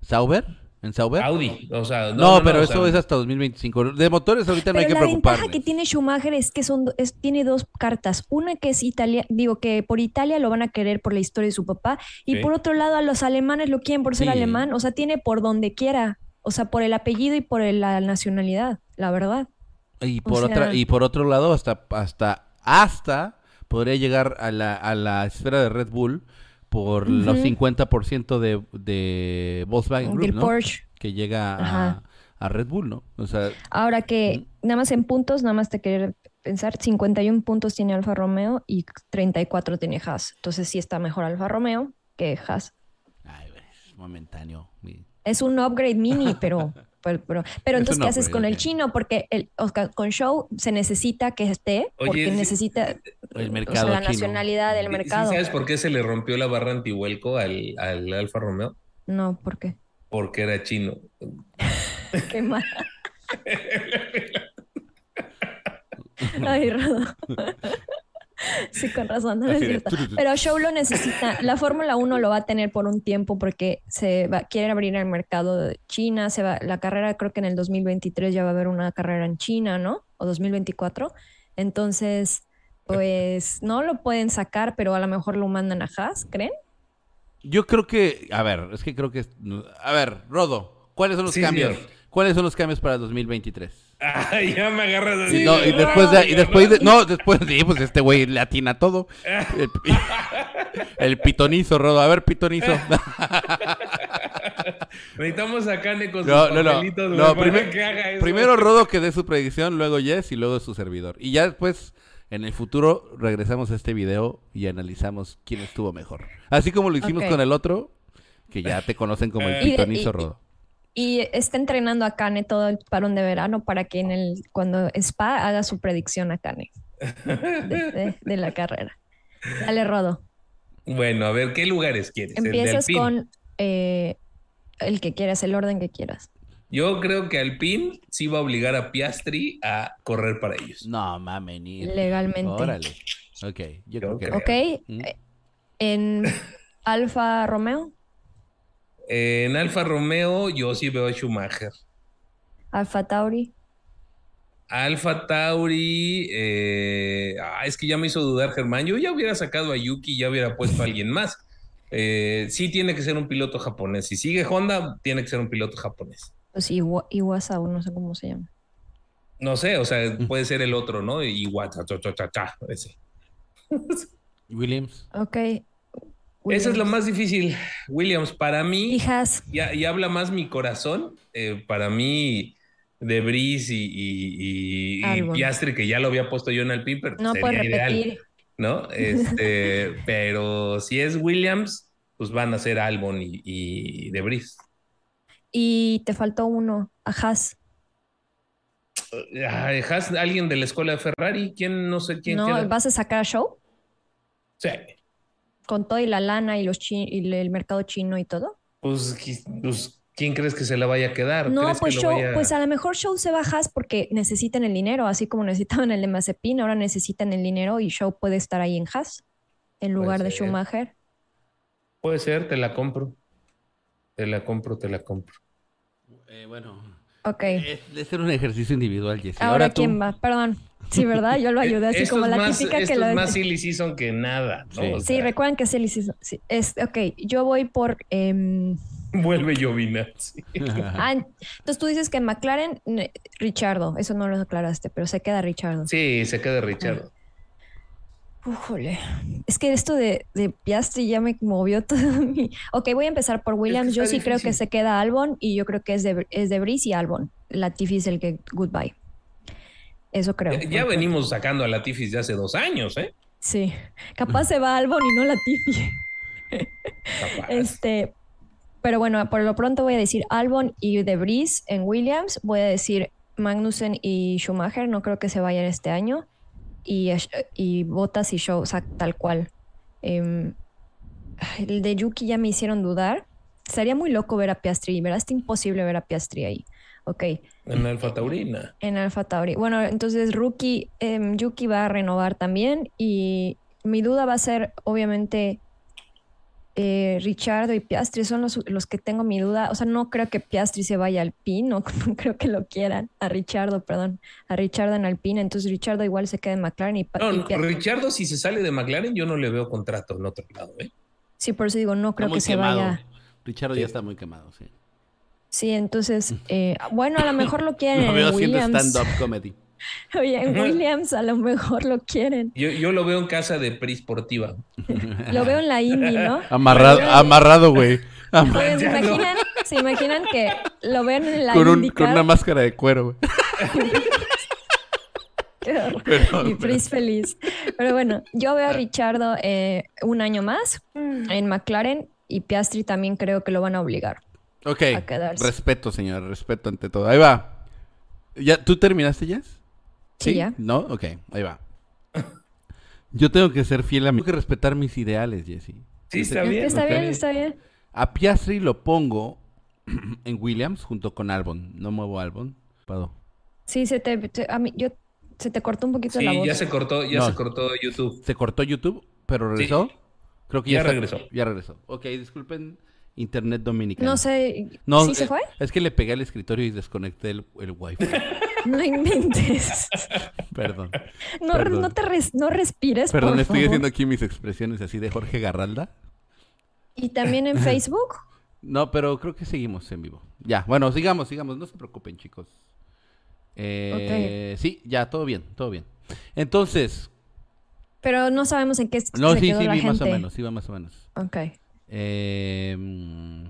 ¿Sauber? ¿En Sauber? Audi, o sea, No, pero o eso sea, es hasta 2025. De motores ahorita no hay Pero que la ventaja preocuparnos. que tiene Schumacher es que son, es- tiene dos cartas. Una que es Italia, digo que por Italia lo van a querer por la historia de su papá. Y Sí. por otro lado, a los alemanes lo quieren por ser Sí. alemán. O sea, tiene por donde quiera. O sea, por el apellido y por el- la nacionalidad, la verdad. Y O por otra y por otro lado hasta hasta hasta podría llegar a la, a la esfera de Red Bull por los Ujú. 50% de, de Volkswagen Group. Porsche. Que llega a, Red Bull, ¿no? O sea, Ahora que nada más en puntos, nada más te quería pensar, 51 puntos tiene Alfa Romeo y 34 tiene Haas. Entonces sí está mejor Alfa Romeo que Haas. ay, es momentáneo. Es un upgrade mini, pero, pero, pero, pero Es entonces, ¿qué haces upgrade, con el chino? Porque el, con Show se necesita que esté, Oye, porque sí, necesita El o sea, mercado la nacionalidad del ¿sí mercado. ¿Sabes por qué se le rompió la barra antihuelco al, al Alfa Romeo? No, ¿por qué? Porque era chino. Qué mal. Ay, Rodo. Sí, con razón, no tu. Pero Show lo necesita. La Fórmula 1 lo va a tener por un tiempo porque se va, quieren abrir el mercado de China. Se va, la carrera, creo que en el 2023 ya va a haber una carrera en China, ¿no? O 2024. Entonces, pues no lo pueden sacar, pero a lo mejor lo mandan a Haas, ¿creen? Yo creo que, a ver, es que creo que, a ver, Rodo, ¿cuáles son los Sí, cambios? señor. ¿Cuáles son los cambios para 2023? Ay, ya me agarras así. Sí, no, y de- después de, y no, después de, no, después de, pues este güey le atina todo. El, el pitonizo, Rodo. A ver, pitonizo. Necesitamos a Kane con sus No, no, no. papelitos, No, para primer- que haga eso. primero Rodo que dé su predicción, luego Jess y luego su servidor. Y ya después, en el futuro, regresamos a este video y analizamos quién estuvo mejor. Así como lo hicimos con el otro, que ya te conocen como el Y- pitonizo y- Rodo. Y está entrenando a Kane todo el parón de verano para que en el cuando Spa haga su predicción a Kane de, de- de la carrera. Dale, Rodo. Bueno, a ver, ¿qué lugares quieres? Empiezas con eh, el que quieras, el orden que quieras. Yo creo que Alpine sí va a obligar a Piastri a correr para ellos. No, mames, ni. Legalmente. Órale. Ok, yo creo que. creo. ¿Ok? Mm. Eh, En Alfa Romeo, En Alfa Romeo yo sí veo a Schumacher. Alfa Tauri, Alfa Tauri, eh, ah, es que ya me hizo dudar Germán. Yo ya hubiera sacado a Yuki y ya hubiera puesto a alguien más. Eh, sí tiene que ser un piloto japonés. Si sigue Honda, tiene que ser un piloto japonés. pues Iwa- Iwasa, no sé cómo se llama. No sé, o sea, puede ser el otro, ¿no? Cha, cha, cha, cha, ese. Williams. Ok. Esa es lo más difícil, Williams. Para mí, Y Haas. y, y habla más mi corazón. eh, para mí, De y, y- y- y Albon. Piastri, que ya lo había puesto yo en el pin, pero No sería puedes ideal, repetir. ¿no? Este, pero si es Williams, pues van a ser Albon y, y De. Y te faltó uno, a Haas. Ay, ¿has alguien de la escuela de Ferrari? ¿Quién? No sé quién ¿No? queda? ¿Vas a sacar a Show? Sí. Con todo y la lana y los chi- y el mercado chino y todo. Pues, pues, ¿quién crees que se la vaya a quedar? No, ¿Crees que pues lo Show, vaya- pues a lo mejor Show se va a Haas porque necesitan el dinero, así como necesitaban el de Mazepin, ahora necesitan el dinero y Show puede estar ahí en Haas en lugar de. Schumacher. Puede ser, te la compro. Te la compro, te la compro. Eh, bueno, Ok. es de ser un ejercicio individual, Jessy. Ahora, tú. quién va, perdón. Sí, ¿verdad? Yo lo ayudé así Esto como es la más, típica esto que lo es más silly season que nada, ¿no? Sí. O Sí, recuerdan que Silly Season- sí, es, ok, yo voy por... em, Vuelve Giovinazzi. ah, entonces tú dices que McLaren, Richardo, eso no lo aclaraste, pero se queda Richardo. Sí, se queda Richard. Újole. Es que esto de, de Piastri ya me movió todo mi... Ok, voy a empezar por Williams. yo sí creo que se queda Albon y yo creo que es de, es de Brice y Albon. Latifi es el que goodbye. Eso creo. Ya, ya venimos sacando a Latifi de hace dos años, ¿eh? Sí. Capaz se va Albon y no Latifi. Capaz. Este, pero bueno, por lo pronto voy a decir Albon y De Vries en Williams. Voy a decir Magnussen y Schumacher. No creo que se vayan este año. Y, y Bottas y Show, o sea, tal cual. Em, el de Yuki ya me hicieron dudar. Sería muy loco ver a Piastri. Verás, está imposible ver a Piastri ahí. Ok, En Alfa Taurina. en Alfa Tauri. Bueno, entonces Rookie, em, Yuki va a renovar también. Y mi duda va a ser, obviamente, eh, Richardo y Piastri son los, los que tengo mi duda. O sea, no creo que Piastri se vaya al PIN, no, no creo que lo quieran. A Richardo, perdón. A Richardo en Alpine. Entonces Richardo igual se queda en McLaren y, No, y no, Richardo, si se sale de McLaren, yo no le veo contrato en otro lado, ¿eh? Sí, por eso digo, no creo que se quemado. vaya. Richardo Sí. ya está muy quemado, sí. Sí, entonces, eh, bueno, a lo mejor lo quieren Lo en veo haciendo stand-up comedy. Oye, en Williams a lo mejor lo quieren. Yo, yo lo veo en casa de Prisportiva. Lo veo en la Indy, ¿no? Amarrado, amarrado, güey. Am- Oigan, ¿se imaginan, ¿se imaginan que lo ven en la Con, un- con una máscara de cuero, güey. Qué horror. Perdón, y Pris feliz. Pero bueno, yo veo a Richardo eh, un año más en McLaren y Piastri también creo que lo van a obligar. Ok, A quedarse. respeto, señor, respeto ante todo. Ahí va. ¿Ya, ¿Tú terminaste, Jess? Sí, ya. ¿No? Ok, ahí va. Yo tengo que ser fiel a mí. Tengo que respetar mis ideales, Jesse. Sí, está bien. está bien, está bien. A Piastri lo pongo en Williams junto con Albon. No muevo Albon. Pado. Sí, se te, te- a mí, yo, se te cortó un poquito Sí, la voz. ya se cortó, ya No. se cortó YouTube. Se cortó YouTube, pero regresó. Creo que ya, Ya está- regresó. Ya regresó. Ok, disculpen, Internet dominicano. No sé, No, ¿sí se eh, fue? Es que le pegué al escritorio y desconecté el, el wifi. No inventes. Perdón. No, Perdón. no te res- no respires, Perdón, por estoy favor. haciendo aquí mis expresiones así de Jorge Garralda. Y también en Facebook. No, pero creo que seguimos en vivo. Ya, bueno, sigamos, sigamos. No se preocupen, chicos. Eh, Sí, ya, todo bien, todo bien. Entonces, Pero no sabemos en qué no, se sí, quedó sí, la vi gente. más o menos, sí, va más o menos. Ok. Eh, mm,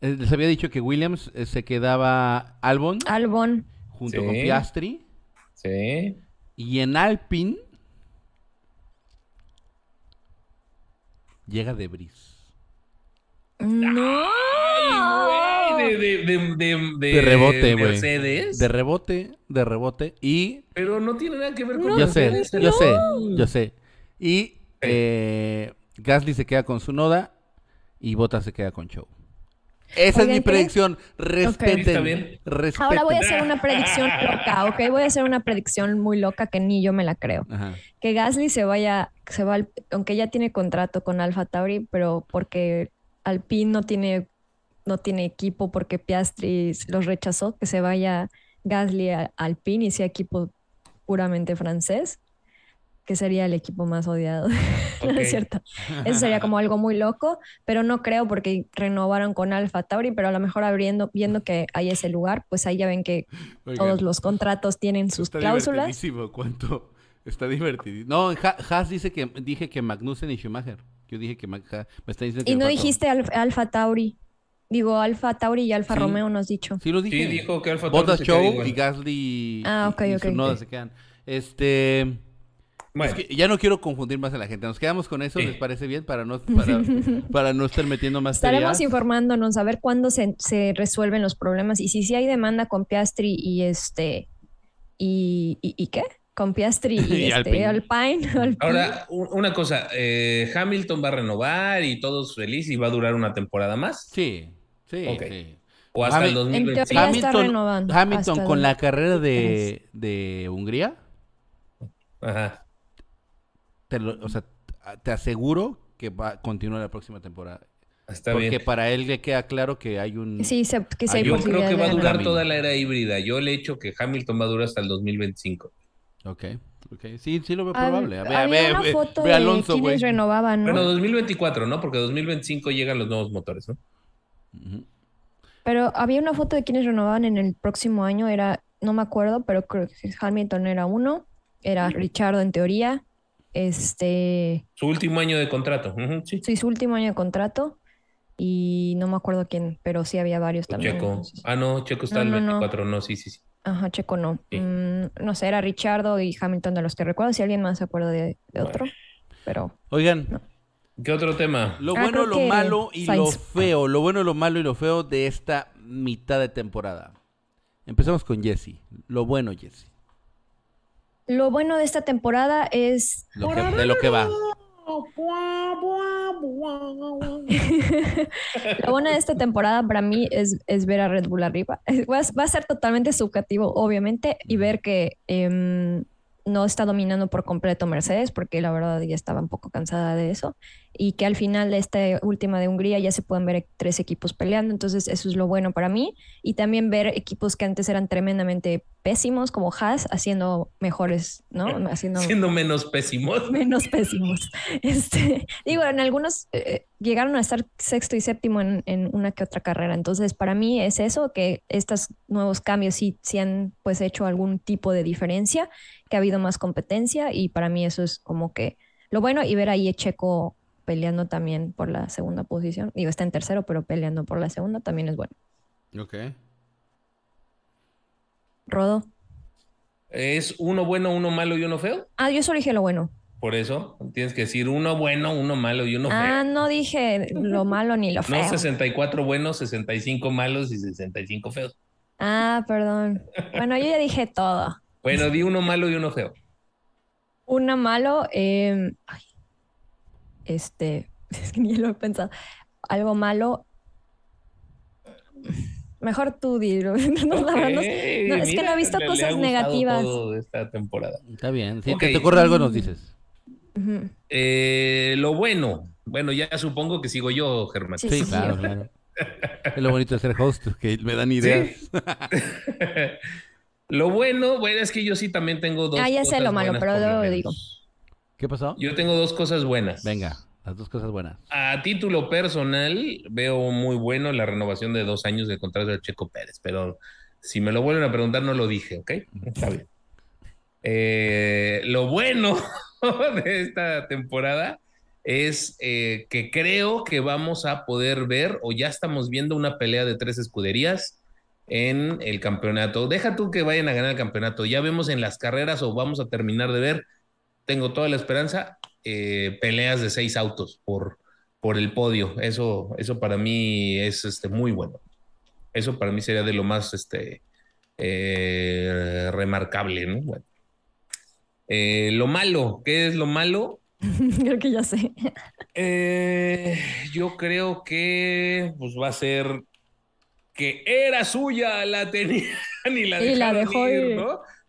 eh, les había dicho que Williams eh, se quedaba Albon Albon. Junto Sí. con Piastri. Sí. Y en Alpine llega De Vries. No. Güey, de, de, de, de, de- De rebote, güey. De rebote, de rebote. Y Pero no tiene nada que ver con No, yo sé, Mercedes. yo sé, yo sé. Y eh, Gasly se queda con su noda y Bottas se queda con Show. Esa es mi predicción. Respeten. Ahora voy a hacer una predicción loca, ¿ok? Voy a hacer una predicción muy loca que ni yo me la creo. Ajá. Que Gasly se vaya, se va, al- aunque ya tiene contrato con Alfa Tauri, pero porque Alpine no tiene, no tiene equipo porque Piastri los rechazó, que se vaya Gasly a Alpine y sea equipo puramente francés, que sería el equipo más odiado. No es cierto. Eso sería como algo muy loco, pero no creo porque renovaron con Alfa Tauri, pero a lo mejor abriendo, viendo que hay ese lugar, pues ahí ya ven que Oigan, todos los contratos tienen sus está cláusulas. divertidísimo. ¿Cuánto? Está divertidísimo. No, Ha- Haas dice que dije que Magnussen y Schumacher. Yo dije que Ma- Ha- me está diciendo que Y no dijiste Alf- Alfa Tauri. Digo, Alfa Tauri y Alfa Sí. Romeo nos has dicho. Sí lo dije. Sí, dijo que Alfa Tauri queda Show y Gasly Ah, ok, y, y ok, ok. se quedan. Este, Bueno, es que ya no quiero confundir más a la gente. Nos quedamos con eso. ¿les parece bien? Para no, para, para no estar metiendo más Estaremos teorías. informándonos a ver cuándo se, se resuelven los problemas y si sí hay demanda con Piastri y este y, y, ¿y qué? con Piastri y, Y este, Alpine. Alpine. Alpine. Ahora, una cosa, eh, Hamilton va a renovar y todos feliz y va a durar una temporada más. Sí, sí, Ok. sí. O hasta el Hamil- En 2025. teoría está renovando Hamilton hasta con el- la carrera de, de Hungría, Ajá. Te lo- o sea, te aseguro que va a continuar la próxima temporada. Está porque bien. para él le queda claro que hay un... Sí, se- que sí hay yo creo que va a durar Camino. toda la era híbrida. Yo le he hecho que Hamilton va a durar hasta el 2025. Ok, ok. Sí, sí lo veo probable. Ve, había ve- una ve- foto ve de Alonso, güey. quienes renovaban, ¿no? Bueno, 2024, ¿no? Porque 2025 llegan los nuevos motores, ¿no? Pero había una foto de quienes renovaban en el próximo año, era, no me acuerdo, pero creo que Hamilton era uno, era Richardo en teoría, este, Su último año de contrato. Sí. sí, su último año de contrato, y no me acuerdo quién, pero sí había varios también. Checo. entonces- Ah, no, Checo está No, el no, no. 24. No, sí, sí, sí. Ajá, Checo no. Sí. Mm, no sé, era Richardo y Hamilton de los que recuerdo, si alguien más se acuerda de, de otro, pero Oigan, ¿Qué otro tema? lo Ah, bueno, lo malo y lo feo. Lo bueno, lo malo y lo feo de esta mitad de temporada. Empezamos con Jesse. Lo bueno, Jesse. Lo bueno de esta temporada es Lo que- de lo que va. Lo bueno de esta temporada para mí es, es ver a Red Bull arriba. Va, a- va a ser totalmente subjetivo, obviamente, y ver que em, no está dominando por completo Mercedes, porque la verdad ya estaba un poco cansada de eso, y que al final de esta última de Hungría ya se pueden ver tres equipos peleando, entonces eso es lo bueno para mí, y también ver equipos que antes eran tremendamente pésimos, como Haas, haciendo mejores, ¿no? Haciendo Siendo menos pésimos. menos pésimos. Este, digo, en algunos eh, llegaron a estar sexto y séptimo en, en una que otra carrera. Entonces, para mí es eso, que estos nuevos cambios sí, sí han pues hecho algún tipo de diferencia, que ha habido más competencia y para mí eso es como que lo bueno y ver ahí a Checo peleando también por la segunda posición. Digo, está en tercero, pero peleando por la segunda también es bueno. Ok. Rodo. ¿Es uno bueno, uno malo y uno feo? Ah, yo solo dije lo bueno. Por eso tienes que decir uno bueno, uno malo y uno Ah, feo. no dije lo malo ni lo feo. No 64 buenos, 65 malos y 65 feos. Ah, perdón. Bueno, yo ya dije todo. Bueno, di uno malo y uno feo. Una malo, eh, ay, este, es que ni lo he pensado. Algo malo. Mejor tú dilo. No, la verdad, no- Ok, no, es que no he visto le- le ha cosas negativas. todo de esta temporada. Está bien. Si te, te ocurre algo, nos dices. Eh, lo bueno, bueno, ya supongo que sigo yo, Germán. Sí, Sí, sí, claro, sí. claro. Es lo bonito de ser host, que me dan ideas. Lo bueno, bueno, es que yo sí también tengo dos Ah, ya sé lo malo, pero lo digo. ¿Qué pasó? Yo tengo dos cosas buenas. Venga, las dos cosas buenas. A título personal, veo muy bueno la renovación de dos años de contrato de Checo Pérez, pero si me lo vuelven a preguntar, no lo dije, ¿ok? Está bien. Eh, lo bueno de esta temporada es eh, que creo que vamos a poder ver, o ya estamos viendo una pelea de tres escuderías en el campeonato. Deja tú que vayan a ganar el campeonato. Ya vemos en las carreras o vamos a terminar de ver, tengo toda la esperanza, eh, peleas de seis autos por, por el podio. Eso, eso para mí es este, muy bueno. Eso para mí sería de lo más este, eh, remarcable, ¿no? Bueno. Eh, lo malo, ¿qué es lo malo? Creo que ya sé. Eh, yo creo que pues va a ser que era suya, la tenía y la Y la dejaron dejó ir, ir.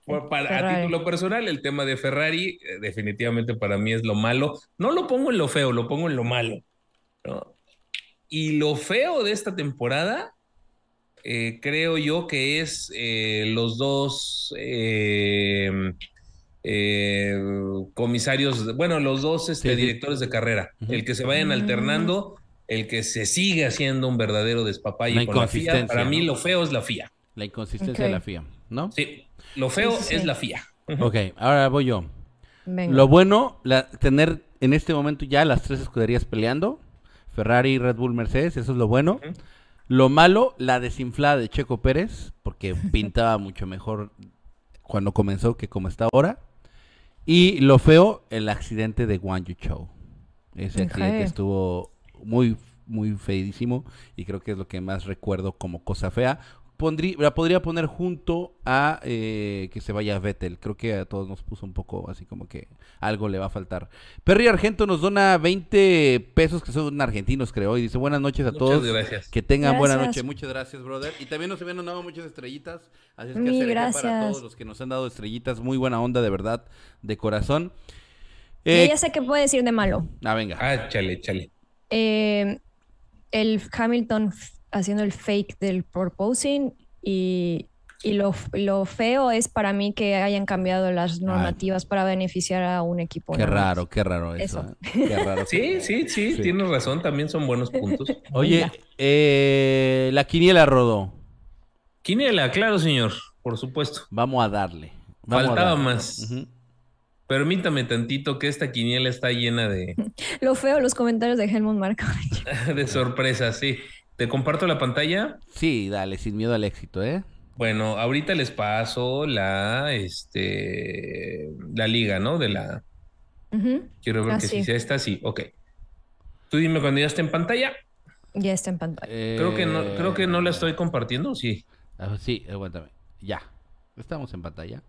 ¿No? Por- para, a título personal, el tema de Ferrari eh, definitivamente para mí es lo malo. No lo pongo en lo feo, lo pongo en lo malo. ¿no? Y lo feo de esta temporada, eh, creo yo que es eh, los dos eh, eh, comisarios, bueno, los dos este, Sí, sí. directores de carrera, el que se vayan Mm. alternando, el que se sigue haciendo un verdadero despapalle con la FIA. Para mí ¿no? lo feo es la FIA. La inconsistencia de la FIA, ¿no? Sí, lo feo Sí, sí, es la FIA. Ok, ahora voy yo. Venga. Lo bueno, la- tener en este momento ya las tres escuderías peleando. Ferrari, Red Bull, Mercedes, eso es lo bueno. Lo malo, la desinflada de Checo Pérez, porque pintaba mucho mejor cuando comenzó que como está ahora. Y lo feo, el accidente de Guan Yu Chou. Ese accidente estuvo muy, muy feísimo y creo que es lo que más recuerdo como cosa fea. Pondrí- la podría poner junto a eh, que se vaya Vettel. Creo que a todos nos puso un poco así como que algo le va a faltar. Perry Argento nos dona 20 pesos que son argentinos, creo, y dice buenas noches a Muchas todos. gracias. Que tengan buena Gracias. noche. Muchas gracias, brother. Y también nos habían donado muchas estrellitas. Así es que eje para gracias. todos los que nos han dado estrellitas. Muy buena onda, de verdad, de corazón. Y Eh, ya sé que puede decir de malo. ah, venga. Ah, chale, chale. Eh, el Hamilton haciendo el fake del proposing y, y lo, lo feo es para mí que hayan cambiado las normativas para beneficiar a un equipo. Qué más. raro, qué raro eso. Eso. ¿eh? Qué raro. Sí, sí, sí, Sí. tienes razón, también son buenos puntos. Oye, eh, la quiniela rodó. Quiniela, claro, señor, por supuesto. Vamos a darle. Vamos a Faltaba darle. más. Permítame tantito que esta quiniela está llena de, Lo feo, los comentarios de Helmut Marko. de sorpresas, sí. ¿Te comparto la pantalla? Sí, dale, sin miedo al éxito, ¿eh? Bueno, ahorita les paso la, este, la liga, ¿no? De la, quiero ver Ah, que sí. si sea esta, sí, ok. Tú dime cuando ya esté en pantalla. Ya está en pantalla. Creo que no, creo que no la estoy compartiendo, sí. Ah, sí, aguántame. Ya. Estamos en pantalla.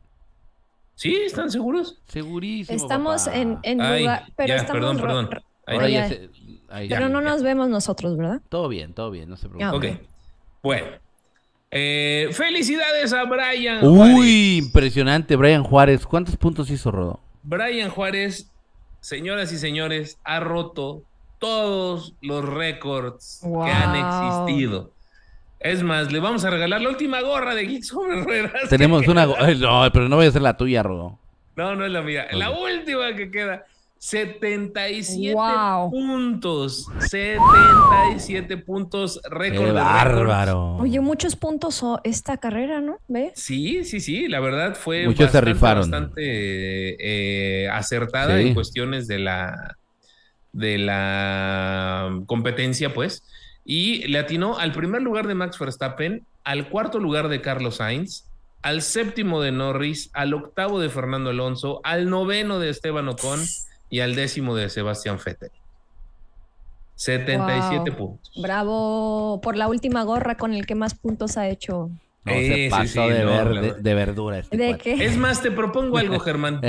¿Sí? ¿Están seguros? Segurísimo. Estamos papá. en, en Ay, lugar, pero ya, estamos perdón, perdón. Ahora ya se- ahí Pero ya. no nos vemos nosotros, ¿verdad? Todo bien, todo bien, no se preocupe. Ah, Ok. Bueno. Eh, felicidades a Brian. Uy, Juárez. impresionante, Brian Juárez. ¿Cuántos puntos hizo Rodo? Brian Juárez, señoras y señores, ha roto todos los récords Wow. que han existido. Es más, le vamos a regalar la última gorra de Geeks Home Ruedas. Tenemos una... go- Ay, no, pero no vaya a ser la tuya, Rodo. No, no es la mía. La última que queda. 77 Wow. puntos. 77 puntos. Récord ¡Qué bárbaro! Oye, muchos puntos esta carrera, ¿no? ¿Ve? Sí, sí, sí, la verdad fue Muchos se bastante, rifaron. bastante eh, acertada Sí. en cuestiones de la de la competencia, pues, y le atinó al primer lugar de Max Verstappen, al cuarto lugar de Carlos Sainz, al séptimo de Norris, al octavo de Fernando Alonso, al noveno de Esteban Ocon y al décimo de Sebastián Vettel. 77 Wow. puntos. Bravo por la última gorra con el que más puntos ha hecho. No, Eh, se sí, pasó sí, de, no, ver- la de, verdura este ¿De cuate. qué? Es más, te propongo algo, Germán.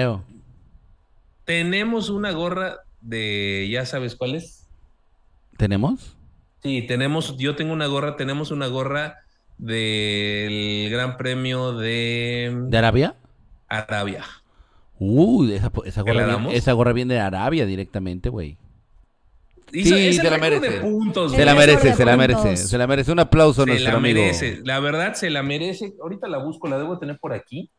Tenemos una gorra de, ya sabes cuál es. ¿Tenemos? Sí, tenemos, yo tengo una gorra, tenemos una gorra del Gran Premio de, ¿De Arabia? Arabia. Uy, esa, esa, ¿Qué gorra la viene, esa gorra viene de Arabia directamente, güey. Sí, se la merece. puntos. Se la merece, se la merece. Se la merece. Un aplauso a Se nuestro la amigo. merece. La verdad, se la merece. Ahorita la busco, la debo tener por aquí.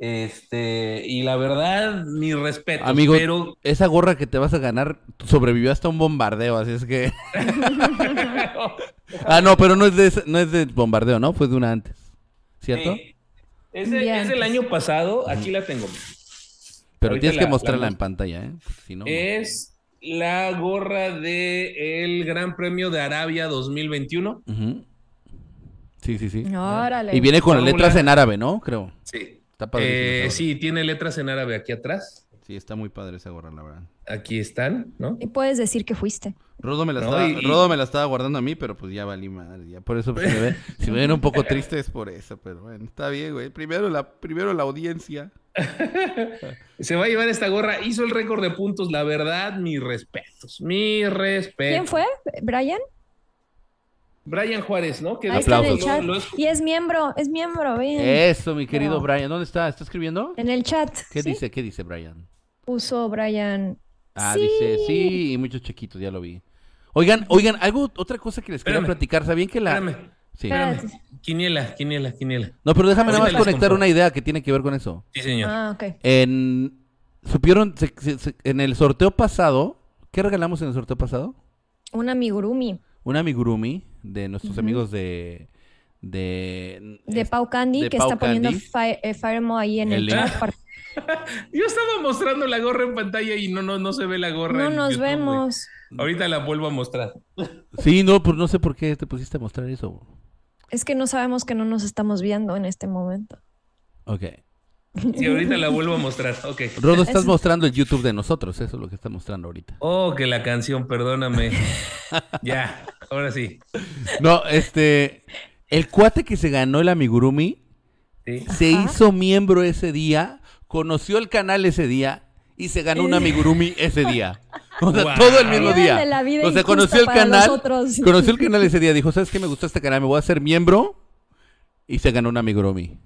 Este, y la verdad, mi respeto. Amigo, Pero esa gorra que te vas a ganar sobrevivió hasta un bombardeo, así es que... ah, no, pero no es de, no es de bombardeo, ¿no? Fue de una antes. ¿Cierto? Sí. Es, de- es del año pasado. Aquí la tengo. Pero ahorita tienes que la mostrarla en pantalla, ¿eh? Si no, no. Es la gorra del Gran Premio de Arabia 2021. Ujú. Sí, sí, sí. Órale. Y viene con Fórmula- letras en árabe, ¿no? Creo. Sí. Está padrísimo Eh, sí, tiene letras en árabe aquí atrás. Sí, está muy padre esa gorra, la verdad. Aquí están, ¿no? Y puedes decir que fuiste. Rodo me la, No, estaba, y- y- Rodo me la estaba guardando a mí, pero pues ya valí madre. Ya. Por eso, pues, si, me ven, si me ven un poco triste es por eso. Pero bueno, está bien, güey. Primero la, primero la audiencia. Se va a llevar esta gorra. Hizo el récord de puntos. La verdad, mis respetos. Mis respetos. ¿Quién fue? ¿Brian? Brian Juárez, ¿no? Que Ahí está en el Aplausos. chat. Lo- lo es- Y es miembro, es miembro, bien. Eso, mi querido. Brian. ¿Dónde está? ¿Está escribiendo? En el chat. ¿Qué ¿sí? dice? ¿Qué dice Brian? Puso Brian. Ah, Sí. dice, sí, y muchos chiquitos, ya lo vi. Oigan, oigan, algo, otra cosa que les quería platicar. ¿Sabían que la. Espérame, Sí. espérame. Quiniela, quiniela, quiniela. No, pero déjame nada más conectar una idea que tiene que ver con eso. Sí, señor. Ah, ok. En. ¿Supieron? se- se- se- en el sorteo pasado. ¿Qué regalamos en el sorteo pasado? Un amigurumi Un amigurumi de nuestros Ujú. amigos de. De, de Pau Candy de que Pau está poniendo Candy. Fire, eh, Firemo ahí en El el, link. chat. para- Yo estaba mostrando la gorra en pantalla y no, no, no se ve la gorra. No en nos YouTube, güey. vemos. Ahorita la vuelvo a mostrar. Sí, no, pues no sé por qué te pusiste a mostrar eso. Es que no sabemos que no nos estamos viendo en este momento. Ok. Sí, ahorita la vuelvo a mostrar. Ok. Rodo, estás Es- mostrando el YouTube de nosotros, eso es lo que está mostrando ahorita. Oh, que la canción, perdóname. ya, ahora sí. No, este. El cuate que se ganó el amigurumi Sí. se Ajá. hizo miembro ese día, conoció el canal ese día y se ganó un amigurumi ese día. O sea, Wow. todo el mismo día. de la vida o sea, conoció el canal, nosotros. conoció el canal ese día, dijo, ¿sabes qué? Me gustó este canal, me voy a hacer miembro y se ganó un amigurumi.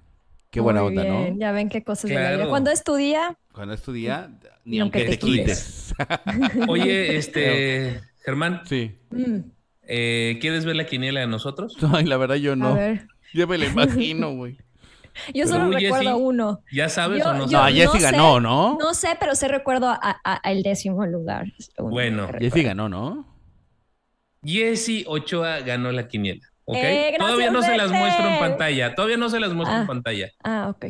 Qué buena Muy onda, bien, ¿no? Ya ven qué cosas de la Claro. vida. Cuando es tu día, Cuando es tu día, ni aunque aunque te te quites. Oye, este, Germán, sí. mm, eh, ¿quieres ver la quiniela de nosotros? Ay, la verdad yo a no. ver. Yo me la imagino, güey. Yo Pero solo recuerdo uno. ¿Ya sabes Yo- o no yo- No, sabes? Jessy sé, ganó, ¿no? No sé, pero sí recuerdo a- a- al décimo lugar. Bueno. recuerdo. ganó, ¿no? Jesse Ochoa ganó la quiniela. ¿ok? Eh, gracias, Todavía no se las muestro en pantalla. Todavía no se las muestro en Ah. pantalla. Ah, ok.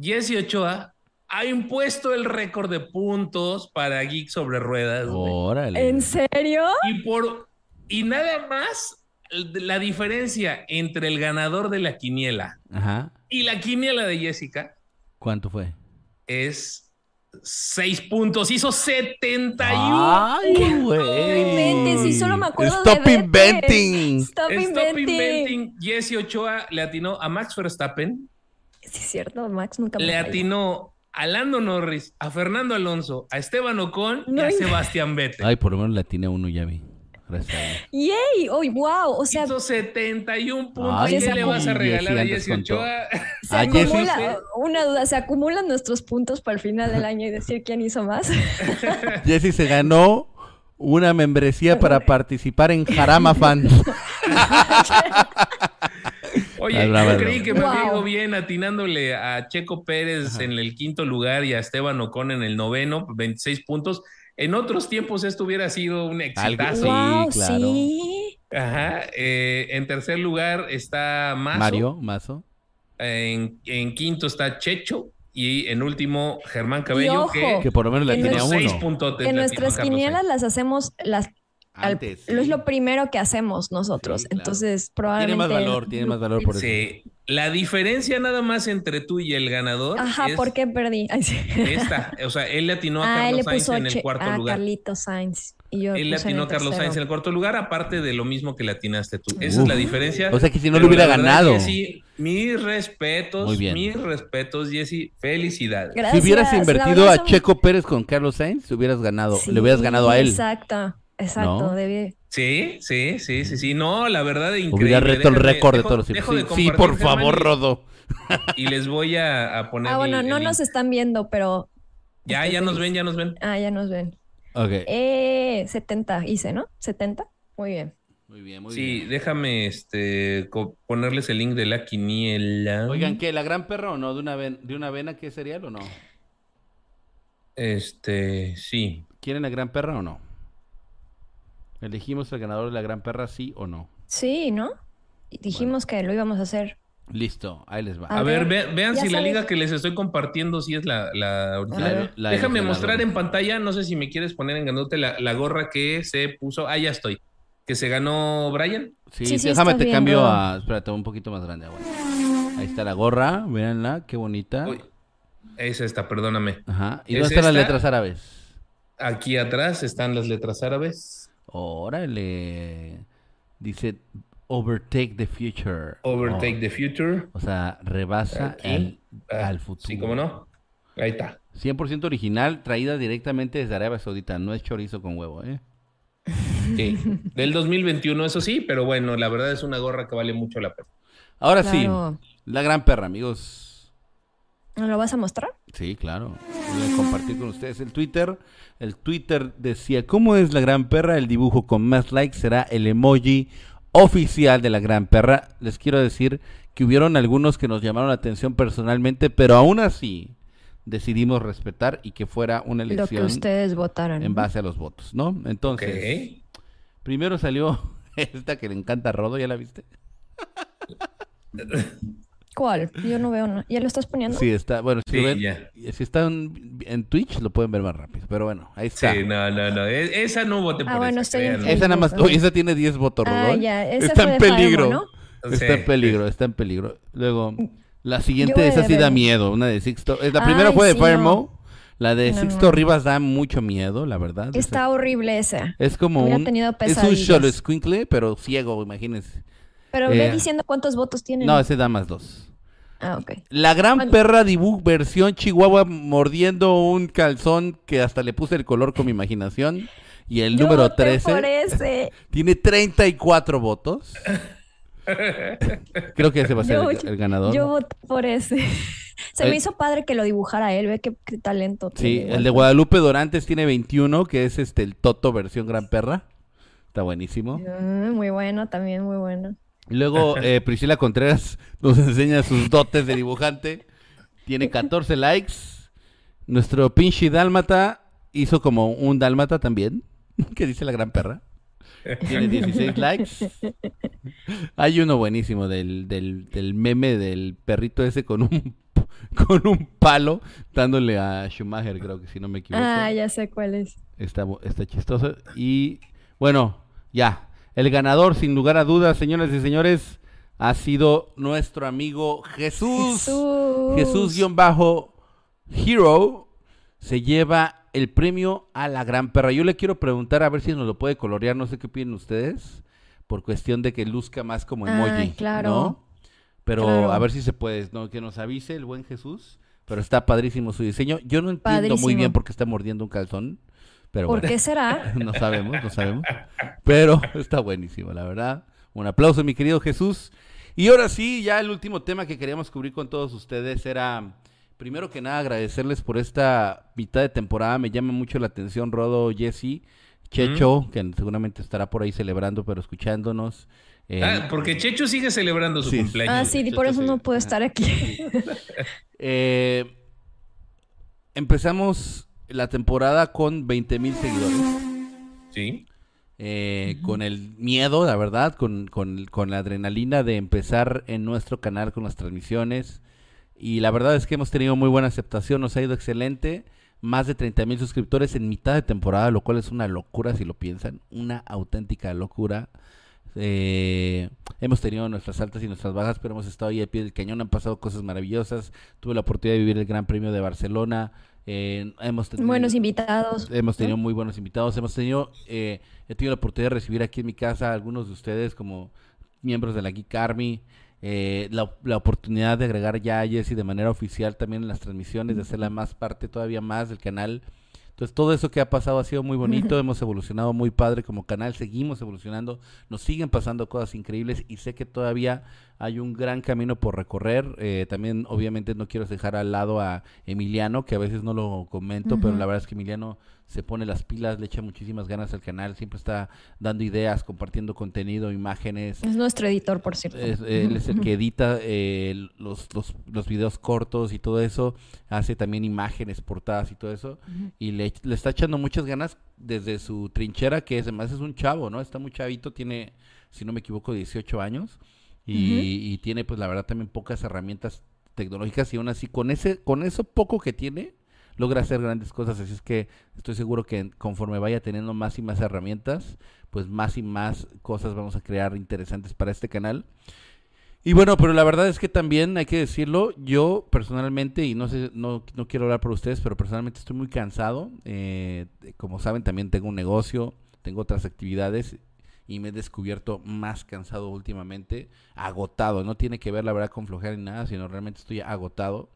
Jesse Ochoa ha impuesto el récord de puntos para Geek sobre Ruedas. Órale. ¿En serio? Y por y nada más la diferencia entre el ganador de la quiniela Ajá. y la quiniela de Jessica ¿Cuánto fue? es 6 puntos. Hizo 71. Ay, güey. inventes, y solo me acuerdo Stop de inventing. Stop, Stop inventing. inventing. Jesse Ochoa le atinó a Max Verstappen, Sí, es cierto, Max nunca me le falla. atinó a Lando Norris, a Fernando Alonso, a Esteban Ocon y No a. Sebastián Vettel. Ay, por lo menos la tiene uno, ya vi. A. ¡Yay! ¡Uy, wow! O sea, Hizo 71 puntos. Ay, ¿Qué le vas a regalar a Jesse. Ochoa? se Ah, Jessy. acumula, una duda, ¿se acumulan nuestros puntos para el final del año y decir quién hizo más? Jessy se ganó una membresía para participar en Jarama Fans. Oye, yo creí que me Wow. ido bien atinándole a Checo Pérez en el quinto lugar y a Esteban Ocon en el noveno, 26 puntos. En otros tiempos esto hubiera sido un Algo- exitazo. Sí, wow, claro. sí. Ajá. eh, en tercer lugar está Mazo. Mario, Mazo. En, en quinto está Checho. Y en último, Germán Cabello, ojo, que Que por lo menos la En tiene a tiene seis uno. puntotes. Le atinó nuestras quinielas las hacemos, las, al- Antes. lo es sí. lo primero que hacemos nosotros. Sí, claro. Entonces, Tiene probablemente. más valor, tiene más valor por eso. Sí. La diferencia nada más entre tú y el ganador Ajá, es ¿por qué perdí? Ay, sí. esta. O sea, él le atinó a Ah, él le Carlos Sainz puso en el cuarto a lugar. Carlito Sainz. Y yo Él le puse en atinó el a Carlos. Sainz en el cuarto lugar, aparte de lo mismo que le atinaste tú. Esa Uf. es la diferencia. O sea que si no Pero lo hubiera ganado. Jessy, mis respetos, Muy bien. mis respetos, Jessy. Felicidades. Gracias. Si hubieras invertido a Checo Pérez con Carlos Sainz, hubieras ganado, Sí, le hubieras ganado a él. Exacto, exacto. ¿No? debí- Sí, sí, sí, sí, sí. No, la verdad, increíble. Hubiera reto el récord de todos los Sí, sí, por favor, Rodo. Y, les voy a, a poner. Ah, bueno, el- no el nos están viendo, pero. Ya, ya nos ven, ya nos ven. Ah, ya nos ven. Ok. Eh, 70 hice, ¿no? 70. Muy bien. Muy bien, muy Sí, bien. déjame este ponerles el link de la quiniela. Oigan, ¿qué? ¿La gran perra o no? ¿De una, ven- de una avena qué cereal o no? Este, sí. ¿Quieren la gran perra o no? ¿Elegimos el ganador de la gran perra, sí o no? Sí, ¿no? Dijimos que lo íbamos a hacer. Listo, ahí les va. A A, ver, ver, ve- vean si la liga que les estoy compartiendo sí es la, la original. A ver. La- la Déjame mostrar ganador. en pantalla, no sé si me quieres poner en grandote la, la gorra que se puso. Ah, ya estoy. Que se ganó Brian. Sí, Sí, sí, déjame te bien, cambio a... Espérate, un poquito más grande. Ahí está la gorra, véanla, qué bonita. Uy, es esta, perdóname. Ajá. ¿Y ¿Es dónde están las letras árabes? Aquí atrás están las letras árabes. Órale. Dice Overtake the Future. Overtake Oh, the future. O sea, rebasa al, Ah, al futuro. Sí, cómo no. Ahí está. 100% original, traída directamente desde Arabia Saudita. No es chorizo con huevo, ¿eh? Sí. Del 2021, eso sí, pero bueno, la verdad es una gorra que vale mucho la pena. Ahora Claro. sí, la gran perra, amigos. ¿No lo vas a mostrar? Sí, claro. Voy a compartir con ustedes el Twitter. El Twitter decía, ¿cómo es la gran perra? El dibujo con más likes será el emoji oficial de la gran perra. Les quiero decir que hubieron algunos que nos llamaron la atención personalmente, pero aún así decidimos respetar y que fuera una Lo que elección ustedes votaron. en base a los votos, ¿no? Entonces, primero salió esta que le encanta a Rodo, ¿ya la viste? ¿Cuál? Yo no veo. no- ¿Ya lo estás poniendo? Sí, está, bueno, si, Sí, ven- ya. si está en, en Twitch lo pueden ver más rápido, pero bueno, ahí está. Sí, no, no, no. e- Esa no vote por Ah, bueno, esa, estoy. Esa nada más, oye, esa tiene 10 votos, Ah, ¿eh? ya. Ese Está en peligro. ¿no? Está Sí, en peligro, está en peligro. Luego, la siguiente, esa sí da miedo, una de Sixto. eh, La primera Ay, fue de sí, Firemo, la de No, Sixto no. Rivas da mucho miedo, la verdad. Está horrible esa. Es como Hubiera un, tenido es un solo squinkle, pero ciego, imagínense. Pero ve Eh, diciendo cuántos votos tiene. No, ese da más dos. Ah, ok. La gran Bueno. perra Dibu versión Chihuahua mordiendo un calzón que hasta le puse el color con mi imaginación. Y el Yo número voté 13 por ese. tiene 34 votos. Creo que ese va a ser Yo- el, el ganador. Yo voté por ese. Se Eh, me hizo padre que lo dibujara él, ve qué, qué talento Sí, tiene, el de Guadalupe Dorantes tiene 21, que es este el Toto versión gran perra. Está buenísimo. Mm, muy bueno, también muy bueno. Y Luego eh, Priscila Contreras nos enseña sus dotes de dibujante. Tiene 14 likes. Nuestro pinche dálmata hizo como un dálmata también, que dice la gran perra. Tiene 16 likes. Hay uno buenísimo del, del, del meme del perrito ese con un con un palo dándole a Schumacher, creo que si no me equivoco. Ah, ya sé cuál es. Está, está chistoso. Y bueno, ya. El ganador, sin lugar a dudas, señoras y señores, ha sido nuestro amigo Jesús. Jesús. Jesús-Hero se lleva el premio a la gran perra. Yo le quiero preguntar a ver si nos lo puede colorear, no sé qué opinan ustedes, por cuestión de que luzca más como Ah, emoji, claro. ¿no? Pero Claro. a ver si se puede, ¿no? Que nos avise el buen Jesús. Pero está padrísimo su diseño. Yo no entiendo muy bien por qué está mordiendo un calzón. Pero ¿Por bueno. qué será? No sabemos, no sabemos. Pero está buenísimo, la verdad. Un aplauso, mi querido Jesús. Y ahora sí, ya el último tema que queríamos cubrir con todos ustedes era, primero que nada, agradecerles por esta mitad de temporada. Me llama mucho la atención Rodo, Jesse, Checho, que seguramente estará por ahí celebrando, pero escuchándonos. Eh, Ah, porque Checho sigue celebrando su Sí. cumpleaños. Ah, sí, y por eso no puedo estar aquí. eh, empezamos la temporada con 20 mil seguidores. Sí. eh, con el miedo, la verdad, con, con, con la adrenalina de empezar en nuestro canal con las transmisiones. Y la verdad es que hemos tenido muy buena aceptación, nos ha ido excelente. Más de 30 mil suscriptores en mitad de temporada, lo cual es una locura si lo piensan, una auténtica locura. Eh, hemos tenido nuestras altas y nuestras bajas, pero hemos estado ahí al pie del cañón, han pasado cosas maravillosas. Tuve la oportunidad de vivir el Gran Premio de Barcelona. Eh, hemos tenido, Buenos invitados. Hemos tenido muy buenos invitados. Hemos tenido, eh, he tenido la oportunidad de recibir aquí en mi casa a algunos de ustedes como miembros de la Geek Army. eh, la, la oportunidad de agregar ya a Jessy de manera oficial también en las transmisiones, de hacerla más parte todavía más del canal. Entonces todo eso que ha pasado ha sido muy bonito, hemos evolucionado muy padre como canal, seguimos evolucionando, nos siguen pasando cosas increíbles y sé que todavía hay un gran camino por recorrer. Eh, también obviamente no quiero dejar al lado a Emiliano, que a veces no lo comento, pero la verdad es que Emiliano se pone las pilas, le echa muchísimas ganas al canal, siempre está dando ideas, compartiendo contenido, imágenes. Es nuestro editor, por cierto. Es- él es el que edita eh, los, los, los videos cortos y todo eso, hace también imágenes, portadas y todo eso, y le, le está echando muchas ganas desde su trinchera, que es, además es un chavo, ¿no? Está muy chavito, tiene, si no me equivoco, 18 años, y, y tiene pues la verdad también pocas herramientas tecnológicas y aún así con ese con eso poco que tiene logra hacer grandes cosas así es que estoy seguro que conforme vaya teniendo más y más herramientas pues más y más cosas vamos a crear interesantes para este canal y bueno, pero la verdad es que también hay que decirlo, yo personalmente, y no sé, no, no quiero hablar por ustedes, pero personalmente estoy muy cansado. eh, como saben, también tengo un negocio, tengo otras actividades y me he descubierto más cansado últimamente, agotado. No tiene que ver la verdad con flojera ni nada, sino realmente estoy agotado.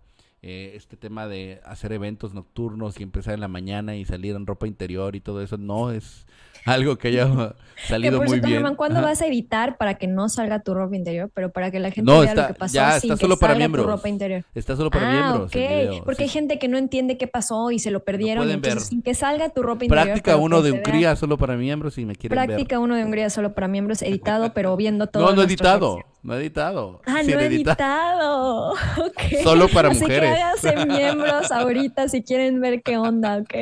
Eh, este tema de hacer eventos nocturnos y empezar en la mañana y salir en ropa interior y todo eso no es algo que haya Que salido por muy cierto, bien. ¿cuándo Ajá. vas a editar para que no salga tu ropa interior? Pero para que la gente No, vea está- lo que pasó ya sin está que solo para salga miembros. tu ropa interior. Está solo para ah, miembros. el ok. video, Porque hay gente que no entiende qué pasó y se lo perdieron. entonces, ver. sin que salga tu ropa interior. Práctica uno que de. Hungría solo para miembros si me quieren Práctica uno de Hungría solo para miembros, editado, pero viendo ver. todo. No, no editado. No he editado. Ah, no he editar. editado. Ok. Solo para Así mujeres. que háganse miembros ahorita si quieren ver qué onda, ¿ok?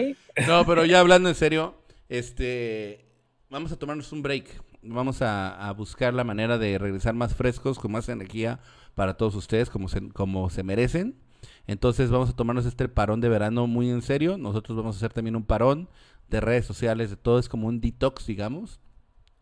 No, pero ya hablando en serio, este, vamos a tomarnos un break. Vamos a, a buscar la manera de regresar más frescos, con más energía para todos ustedes, como se, como se merecen. Entonces vamos a tomarnos este parón de verano muy en serio. Nosotros vamos a hacer también un parón de redes sociales, de todo es como un detox, digamos.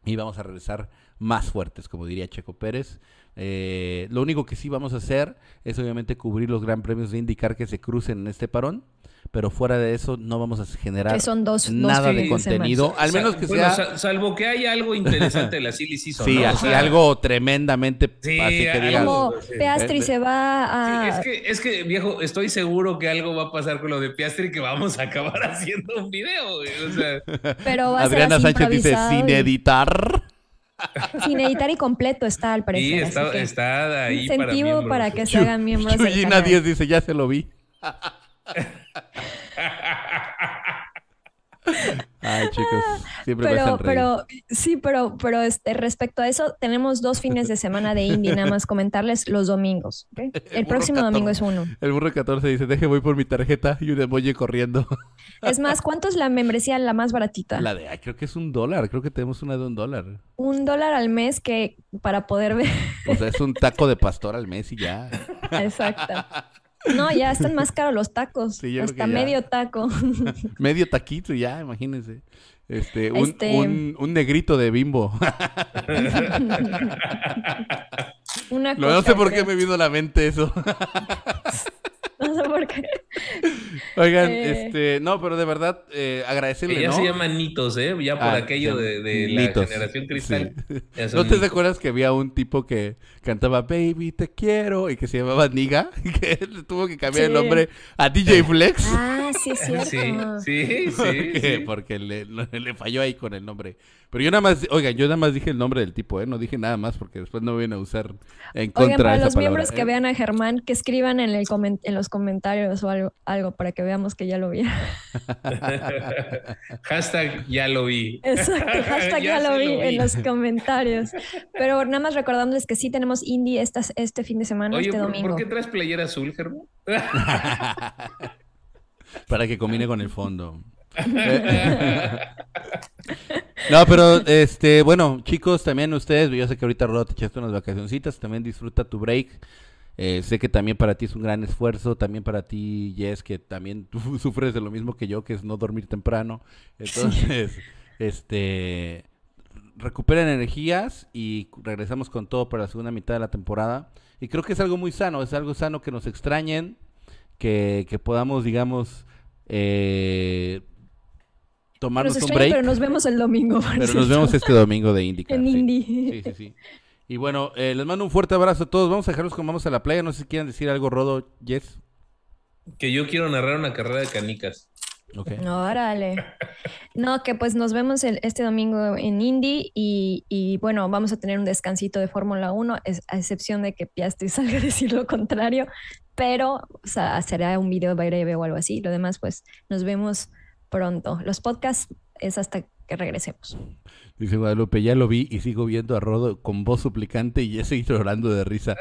Y vamos a regresar más fuertes, como diría Checo Pérez. Eh, lo único que sí vamos a hacer es obviamente cubrir los gran premios de indicar que se crucen en este parón, pero fuera de eso no vamos a generar son dos- nada de contenido, al menos que bueno, sea... sal- salvo que haya algo interesante de la Silly Season. Sí, ¿no? O así sea, algo tremendamente Sí, así que algo- digas, Como sí. Peastri Eh, se va a... Sí, es que, es que, viejo, estoy seguro que algo va a pasar con lo de Piastri que vamos a acabar haciendo un video, güey. O sea, Pero va a Adriana ser así Sánchez dice sin editar. Sin editar y completo está al parecer. así está, que está ahí para incentivo miembros. para, que se hagan miembros canal. 10 dice, ya se lo vi. Ay, chicos, siempre Pero, pero, sí, pero, pero este, respecto a eso, tenemos dos fines de semana de indie, nada más comentarles los domingos. El próximo domingo 14. es uno. El burro 14 dice, deje voy por mi tarjeta y un emoji corriendo. Es más, ¿cuánto es la membresía la más baratita? La de, ay, creo que es un dólar, creo que tenemos una de un dólar. Un dólar al mes que para poder ver. O sea, es un taco de pastor al mes y ya. Exacto. No, ya están más caros los tacos. Sí, yo creo hasta medio taco. Medio taquito ya, imagínense. Este, un, Este- un, un negrito de bimbo. Una no, sé por qué me vino a la mente eso. Sé por qué. Oigan, Eh. este, no, pero de verdad, eh, agradecerle, Que ya ¿no? se llaman nitos, ¿eh? Ya por Ah, aquello se de, de la generación cristal. sí. ¿No te nitos. acuerdas que había un tipo que cantaba Baby, te quiero? Y que se llamaba Niga, y que tuvo que cambiar el Sí. nombre a DJ Flex. Ah, sí, es cierto. Sí, sí, sí, porque sí. porque le, le falló ahí con el nombre. Pero yo nada más, oigan, yo nada más dije el nombre del tipo, ¿eh? No dije nada más porque después no vienen a usar en contra Oigan, para esa los palabra. miembros que vean a Germán, que escriban en, el comen- en los comentarios o algo, algo para que veamos que ya lo vieron. Hashtag ya lo vi. Exacto, hashtag ya, Ya lo vi lo vi. en los comentarios. Pero nada más recordándoles que sí tenemos indie estas, este fin de semana, Oye, este ¿por, domingo. por qué traes playera azul, Germán? Para que combine con el fondo. no, pero este, bueno, chicos, también ustedes, yo sé que ahorita Rod te echaste unas vacacioncitas, también disfruta tu break. Eh, sé que también para ti es un gran esfuerzo, también para ti, Jess, que también tú sufres de lo mismo que yo, que es no dormir temprano. Entonces, este, recuperen energías y regresamos con todo para la segunda mitad de la temporada. Y creo que es algo muy sano, es algo sano que nos extrañen, que, que podamos, digamos, eh, tomarnos Nos un break. pero nos vemos el domingo. por Pero nos vemos este domingo de IndyCar. en sí. indie. Sí, sí, sí. Y bueno, eh, les mando un fuerte abrazo a todos. Vamos a dejarlos con vamos a la playa. No sé si quieran decir algo, Rodo, Yes. Que yo quiero narrar una carrera de canicas. Ok. Órale. No, que pues nos vemos el- este domingo en Indy y, y, bueno, vamos a tener un descansito de Fórmula 1, es- a excepción de que Piastri salga a decir lo contrario, pero o sea, será un video breve o algo así. Lo demás, pues nos vemos pronto. Los podcasts es hasta que regresemos. Dice Guadalupe, ya lo vi y sigo viendo a Rodo con voz suplicante y ya seguí llorando de risa.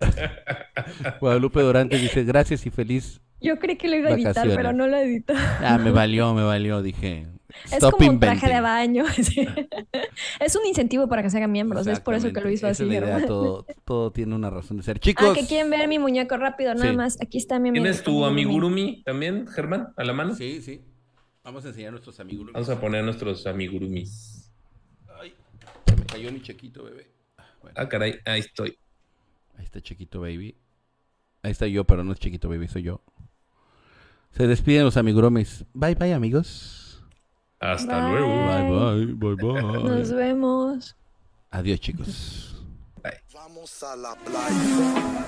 Guadalupe Dorante dice, gracias y feliz. Yo creí que lo iba a editar, Vacaciones. pero no lo editó. Ah, me valió, me valió, dije. Es como un traje de inventing". baño. sí. Es un incentivo para que se hagan miembros. Es por eso que lo hizo esa así. es la idea, Germán. todo, todo tiene una razón de ser. Ah, Chicos, que quieren ver mi muñeco rápido, nada Sí. más. Aquí está mi ¿Tienes tu amigurumi. también, Germán? ¿A la mano? sí, sí. Vamos a enseñar a nuestros amigos. Vamos a poner nuestros amigurumis. Ay, se me cayó mi chequito, bebé. Ah, bueno. Ah, caray, ahí estoy. Ahí está Chiquito Baby. Ahí está yo, pero no es Chiquito Baby, soy yo. Se despiden los amiguromes. Bye, bye, amigos. Hasta Bye. luego. Bye, bye, bye, bye. Nos vemos. Adiós, chicos. Vamos a la playa.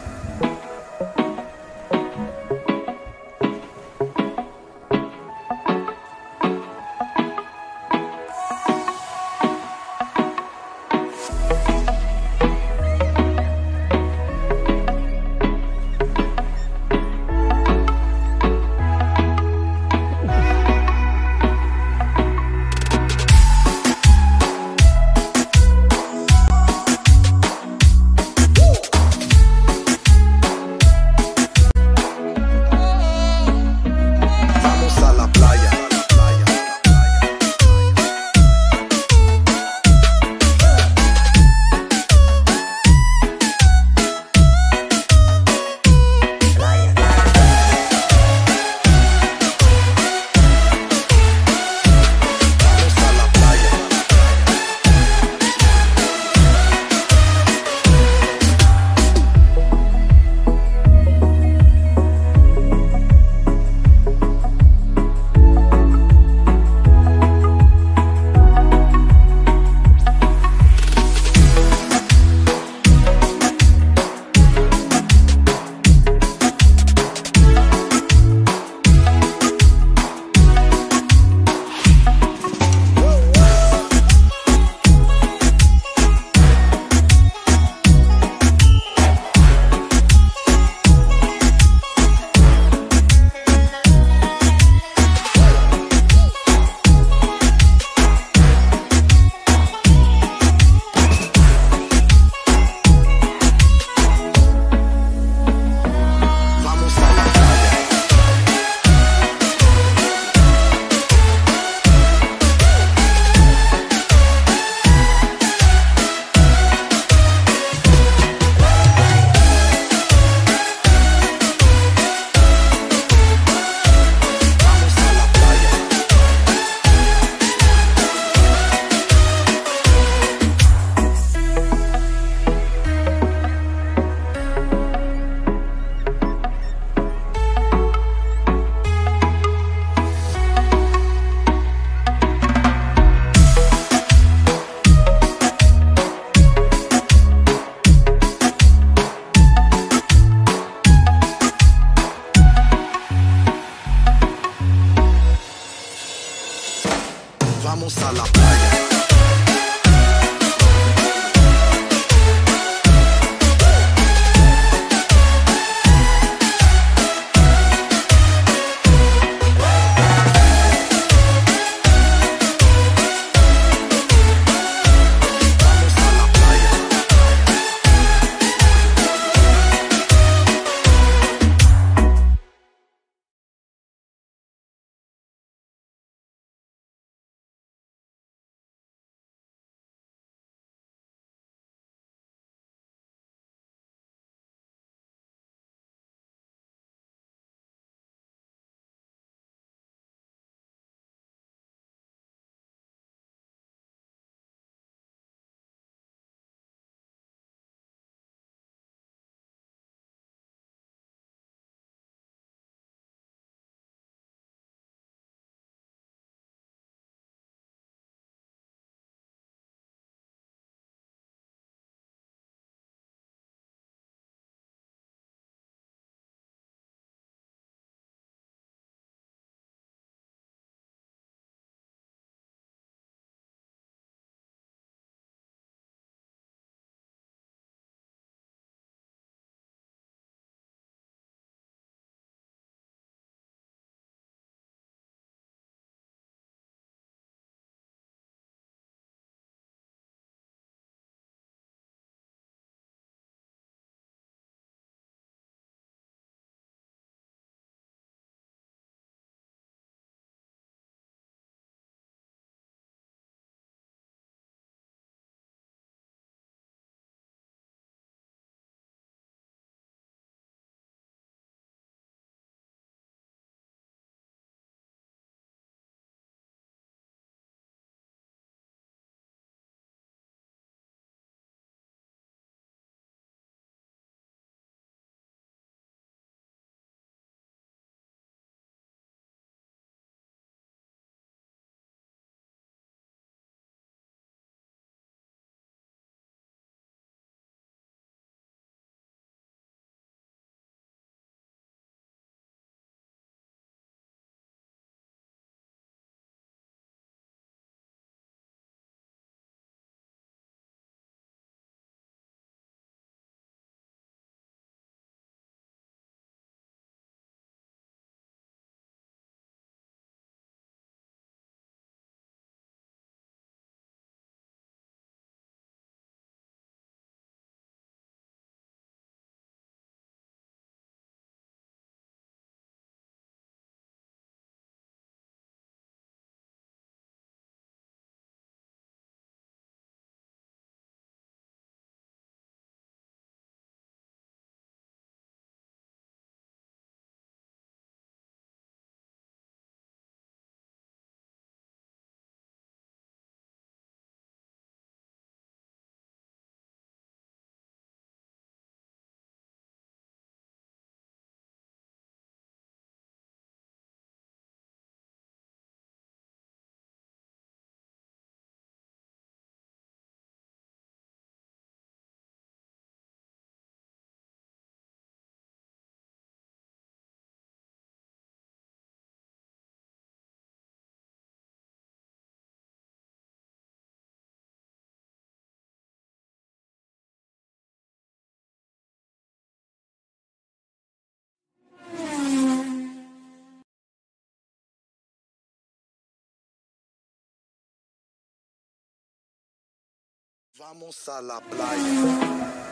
Vamos a la playa.